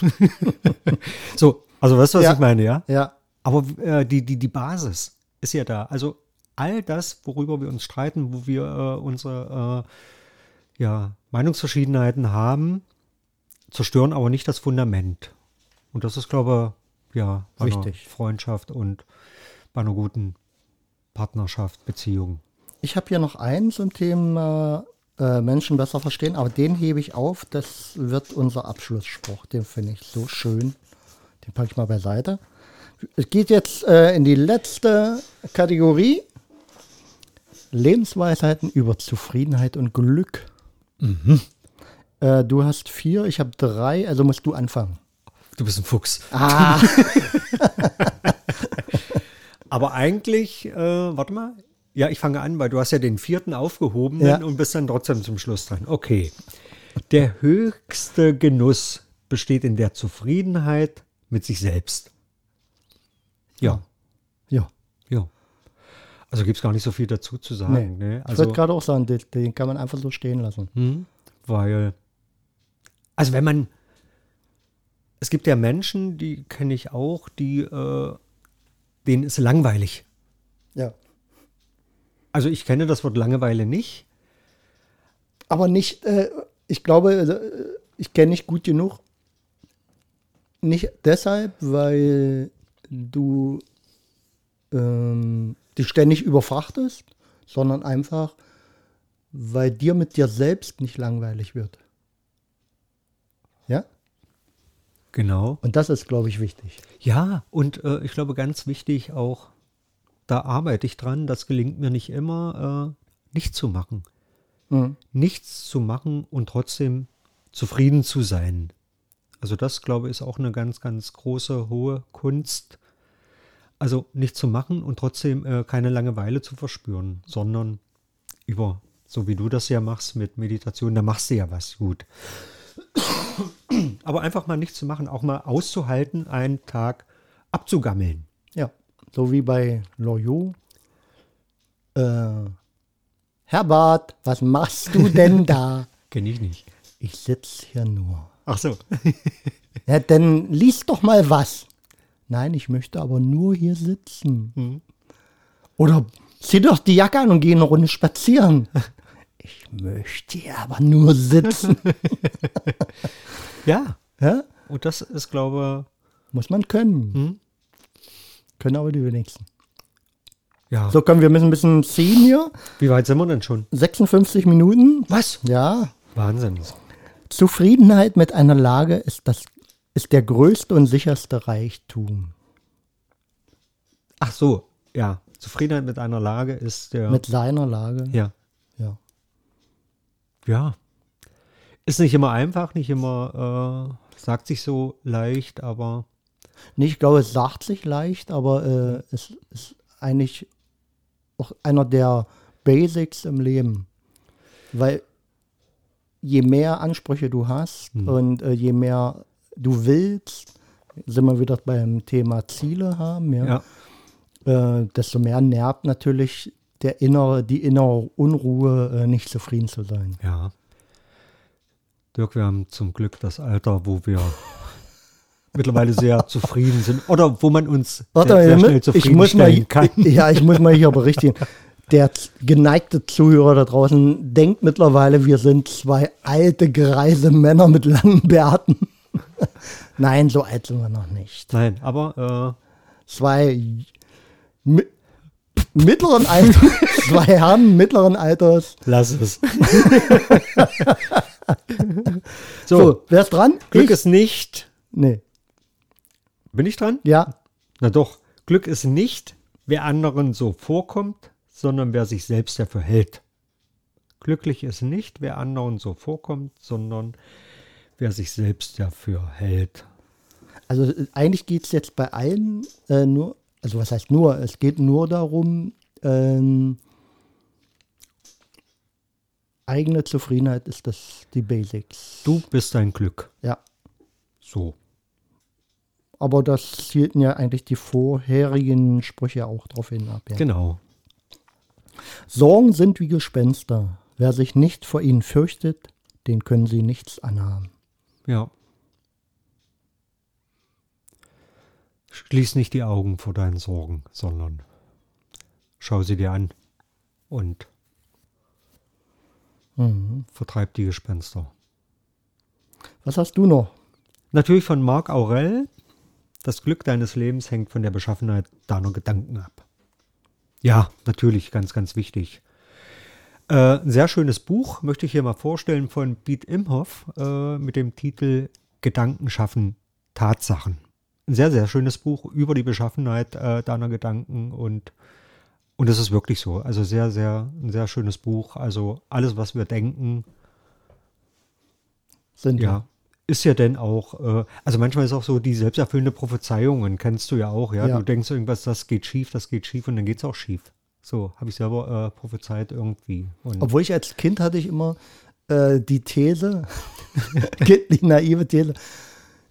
*laughs* so, also weißt du, was Ja. ich meine, ja? ja, Aber äh, die, die, die Basis ist ja da. Also all das, worüber wir uns streiten, wo wir äh, unsere äh, ja, Meinungsverschiedenheiten haben, zerstören aber nicht das Fundament. Und das ist, glaube ich, ja, Richtig. Freundschaft und bei einer guten Partnerschaft, Beziehung. Ich habe hier noch einen zum Thema äh, Menschen besser verstehen, aber den hebe ich auf. Das wird unser Abschlussspruch. Den finde ich so schön. Den packe ich mal beiseite. Es geht jetzt äh, in die letzte Kategorie. Lebensweisheiten über Zufriedenheit und Glück. Äh, du hast vier, ich habe drei, also musst du anfangen. Du bist ein Fuchs. Ah, *laughs* Aber eigentlich, äh, warte mal. Ja, ich fange an, weil du hast ja den vierten aufgehoben Ja. und bist dann trotzdem zum Schluss dran. Okay. Der höchste Genuss besteht in der Zufriedenheit mit sich selbst. Ja, ja. ja. Also gibt es gar nicht so viel dazu zu sagen. Nee. Ne? ich Also, würde gerade auch sagen, den, den kann man einfach so stehen lassen. hm, weil, also wenn man, es gibt ja Menschen, die kenne ich auch, die, äh, denen ist langweilig. Ja. Also ich kenne das Wort Langeweile nicht. Aber nicht, äh, ich glaube, äh, ich kenne nicht gut genug. Nicht deshalb, weil du ähm, dich ständig überfrachtest, sondern einfach, weil dir mit dir selbst nicht langweilig wird. Ja? Genau. Und das ist, glaube ich, wichtig. Ja, und äh, ich glaube ganz wichtig auch da arbeite ich dran, das gelingt mir nicht immer, äh, nicht zu machen. Mhm. Nichts zu machen und trotzdem zufrieden zu sein. Also das, glaube ich, ist auch eine ganz, ganz große, hohe Kunst. Also nicht zu machen und trotzdem äh, keine Langeweile zu verspüren, sondern über, so wie du das ja machst mit Meditation, da machst du ja was gut. Aber einfach mal nichts zu machen, auch mal auszuhalten, einen Tag abzugammeln. Ja, so wie bei Loyo. Äh, Herbert, was machst du denn da? *laughs* Kenne ich nicht. Ich sitz hier nur. Ach so. *laughs* Ja, dann lies doch mal was. Nein, ich möchte aber nur hier sitzen. Oder zieh doch die Jacke an und geh eine Runde spazieren. *laughs* Ich möchte hier aber nur sitzen. Ja, ja? und das ist, glaube Muss man können. Hm? Können aber die wenigsten. ja. So, können wir müssen ein bisschen ziehen hier. Wie weit sind wir denn schon? 56 Minuten. Was? Ja. Wahnsinn. Zufriedenheit mit einer Lage ist, das, ist der größte und sicherste Reichtum. Ach so, ja. Zufriedenheit mit einer Lage ist der. Mit seiner Lage. ja. Ja. Ja. Ist nicht immer einfach, nicht immer, äh, sagt sich so leicht, aber ich glaube, es sagt sich leicht, aber äh, es ist eigentlich auch einer der Basics im Leben. Weil je mehr Ansprüche du hast und äh, je mehr du willst, sind wir wieder beim Thema Ziele haben, ja, ja. Äh, desto mehr nervt natürlich der innere, die innere Unruhe, äh, nicht zufrieden zu sein. Ja. Dirk, wir haben zum Glück das Alter, wo wir *laughs* mittlerweile sehr zufrieden sind. Oder wo man uns Warte, sehr, sehr schnell ich muss mal, zufriedenstellen kann. *laughs* ja, ich muss mal hier berichtigen. Der geneigte Zuhörer da draußen denkt mittlerweile, wir sind zwei alte, greise Männer mit langen Bärten. *laughs* Nein, so alt sind wir noch nicht. Nein, aber Zwei mi mittleren Alters, *laughs* zwei Herren mittleren Alters. äh, lass es. so, So, wer ist dran? Glück ich? ist nicht. Nee, Bin ich dran? ja, Na doch, Glück ist nicht, wer anderen so vorkommt, sondern wer sich selbst dafür hält. Glücklich ist nicht, wer anderen so vorkommt, sondern wer sich selbst dafür hält. Also äh, eigentlich geht es jetzt bei allen äh, nur, also was heißt nur, es geht nur darum, ähm, eigene Zufriedenheit ist das die Basics. Du bist dein Glück. Ja, So. Aber das zielten ja eigentlich die vorherigen Sprüche auch drauf hin ab. Ja. Genau. Sorgen sind wie Gespenster. Wer sich nicht vor ihnen fürchtet, den können sie nichts anhaben. Ja. Schließ nicht die Augen vor deinen Sorgen, sondern schau sie dir an und vertreib die Gespenster. Was hast du noch? Natürlich von Marc Aurel. Das Glück deines Lebens hängt von der Beschaffenheit deiner Gedanken ab. Ja, natürlich, ganz, ganz wichtig. Äh, ein sehr schönes Buch möchte ich hier mal vorstellen von Piet Imhoff äh, mit dem Titel Gedanken schaffen Tatsachen. Ein sehr, sehr schönes Buch über die Beschaffenheit äh, deiner Gedanken und und es ist wirklich so. Also sehr, sehr, ein sehr schönes Buch. Also alles, was wir denken, Sind ja. Ist ja denn auch, äh, also manchmal ist auch so die selbsterfüllende Prophezeiungen, kennst du ja auch, ja? Ja. Du denkst irgendwas, das geht schief, das geht schief und dann geht es auch schief. So, habe ich selber äh, prophezeit irgendwie. Und Obwohl ich als Kind hatte ich immer äh, die These, *laughs* *laughs* kindlich naive These,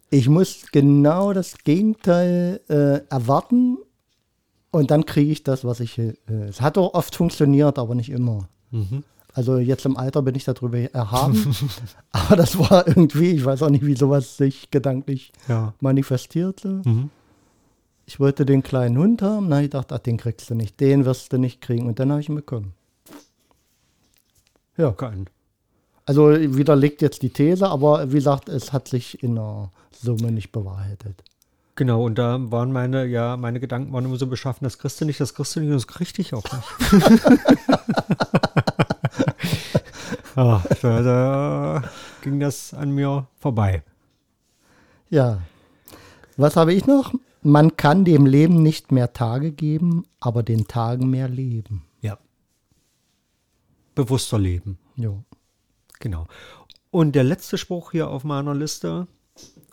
ich muss genau das Gegenteil äh, erwarten und dann kriege ich das, was ich. Äh, es hat auch oft funktioniert, aber nicht immer. Mhm. Also jetzt im Alter bin ich darüber erhaben. *laughs* *laughs* aber das war irgendwie, ich weiß auch nicht, wie sowas sich gedanklich ja. manifestierte. Mhm. Ich wollte den kleinen Hund haben, na ich dachte, ach, den kriegst du nicht, den wirst du nicht kriegen. Und dann habe ich ihn bekommen. Ja. Geil. Also widerlegt jetzt die These, aber wie gesagt, es hat sich in der Summe nicht bewahrheitet. Genau, und da waren meine, ja, meine Gedanken waren immer so beschaffen, das kriegst du nicht, das kriegst du nicht, das kriegte ich auch nicht. *laughs* *laughs* ah, da, da ging das an mir vorbei. Ja. Was habe ich noch? Man kann dem Leben nicht mehr Tage geben, aber den Tagen mehr Leben. Ja. Bewusster leben. Jo. Genau. Und der letzte Spruch hier auf meiner Liste,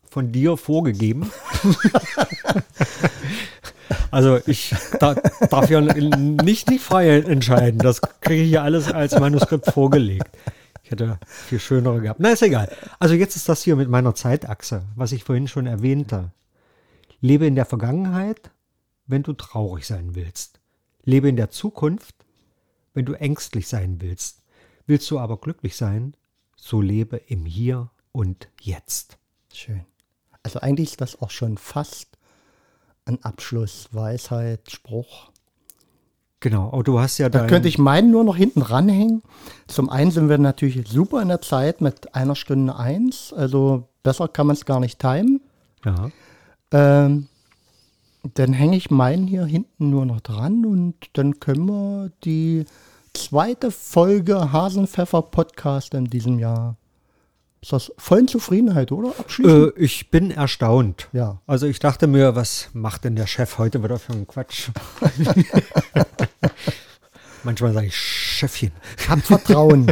von dir vorgegeben. *laughs* also ich da, darf ja nicht, nicht frei entscheiden. Das kriege ich ja alles als Manuskript vorgelegt. Ich hätte viel schönere gehabt. Na, ist egal. Also jetzt ist das hier mit meiner Zeitachse, was ich vorhin schon erwähnte. Lebe in der Vergangenheit, wenn du traurig sein willst. Lebe in der Zukunft, wenn du ängstlich sein willst. Willst du aber glücklich sein, so lebe im Hier und Jetzt. Schön. Also eigentlich ist das auch schon fast ein Abschluss, Weisheit, Spruch. Genau, aber du hast ja Da könnte ich meinen nur noch hinten ranhängen. Zum einen sind wir natürlich super in der Zeit mit einer Stunde eins. Also besser kann man es gar nicht timen. Ja. Ähm, dann hänge ich meinen hier hinten nur noch dran und dann können wir die zweite Folge Hasenpfeffer Podcast in diesem Jahr. Ist das vollen Zufriedenheit, oder? Abschließend? Äh, ich bin erstaunt. Ja. Also ich dachte mir, was macht denn der Chef heute wieder für einen Quatsch? *laughs* Manchmal sage ich Chefchen. Hab Vertrauen.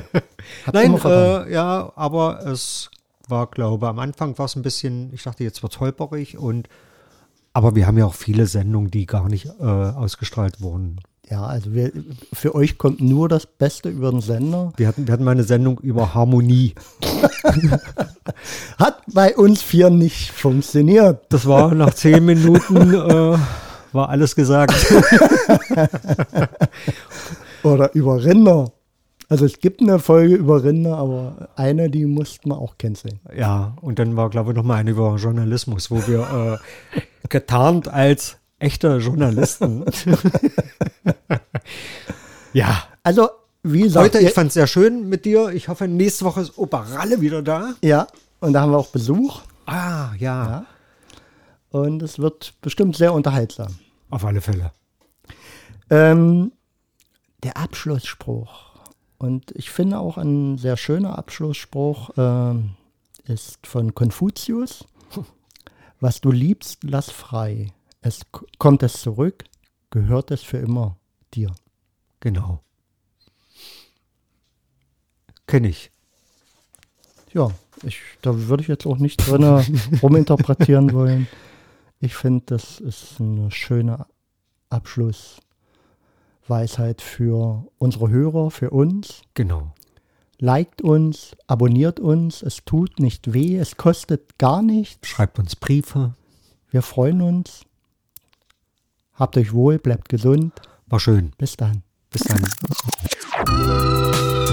Hab Nein, Vertrauen. Äh, ja, aber es war, glaube am Anfang war es ein bisschen, ich dachte, jetzt wird es holperig und aber wir haben ja auch viele Sendungen, die gar nicht äh, ausgestrahlt wurden. Ja, also wir, für euch kommt nur das Beste über den Sender. Wir hatten, wir hatten mal eine Sendung über Harmonie. *laughs* Hat bei uns vier nicht funktioniert. Das war nach zehn Minuten äh, war alles gesagt. *laughs* Oder über Rinder. Also es gibt eine Folge über Rinder, aber eine, die mussten wir auch canceln. Ja, und dann war, glaube ich, noch mal eine über Journalismus, wo wir äh, getarnt als echte Journalisten. *laughs* ja. Also, wie gesagt. Leute, ich fand es sehr schön mit dir. Ich hoffe, nächste Woche ist Opa Ralle wieder da. Ja, und da haben wir auch Besuch. Ah, ja. ja. Und es wird bestimmt sehr unterhaltsam. Auf alle Fälle. Ähm, der Abschlussspruch. Und ich finde auch ein sehr schöner Abschlussspruch äh, ist von Konfuzius. *laughs* Was du liebst, lass frei. Es kommt es zurück, gehört es für immer dir. Genau. Kenne ich. Ja, ich, da würde ich jetzt auch nicht drin *laughs* ruminterpretieren wollen. Ich finde, das ist eine schöne Abschlussweisheit für unsere Hörer, für uns. Genau. Liked uns, abonniert uns, es tut nicht weh, es kostet gar nichts. Schreibt uns Briefe. Wir freuen uns. Habt euch wohl, bleibt gesund. War schön. Bis dann. Bis dann. *laughs*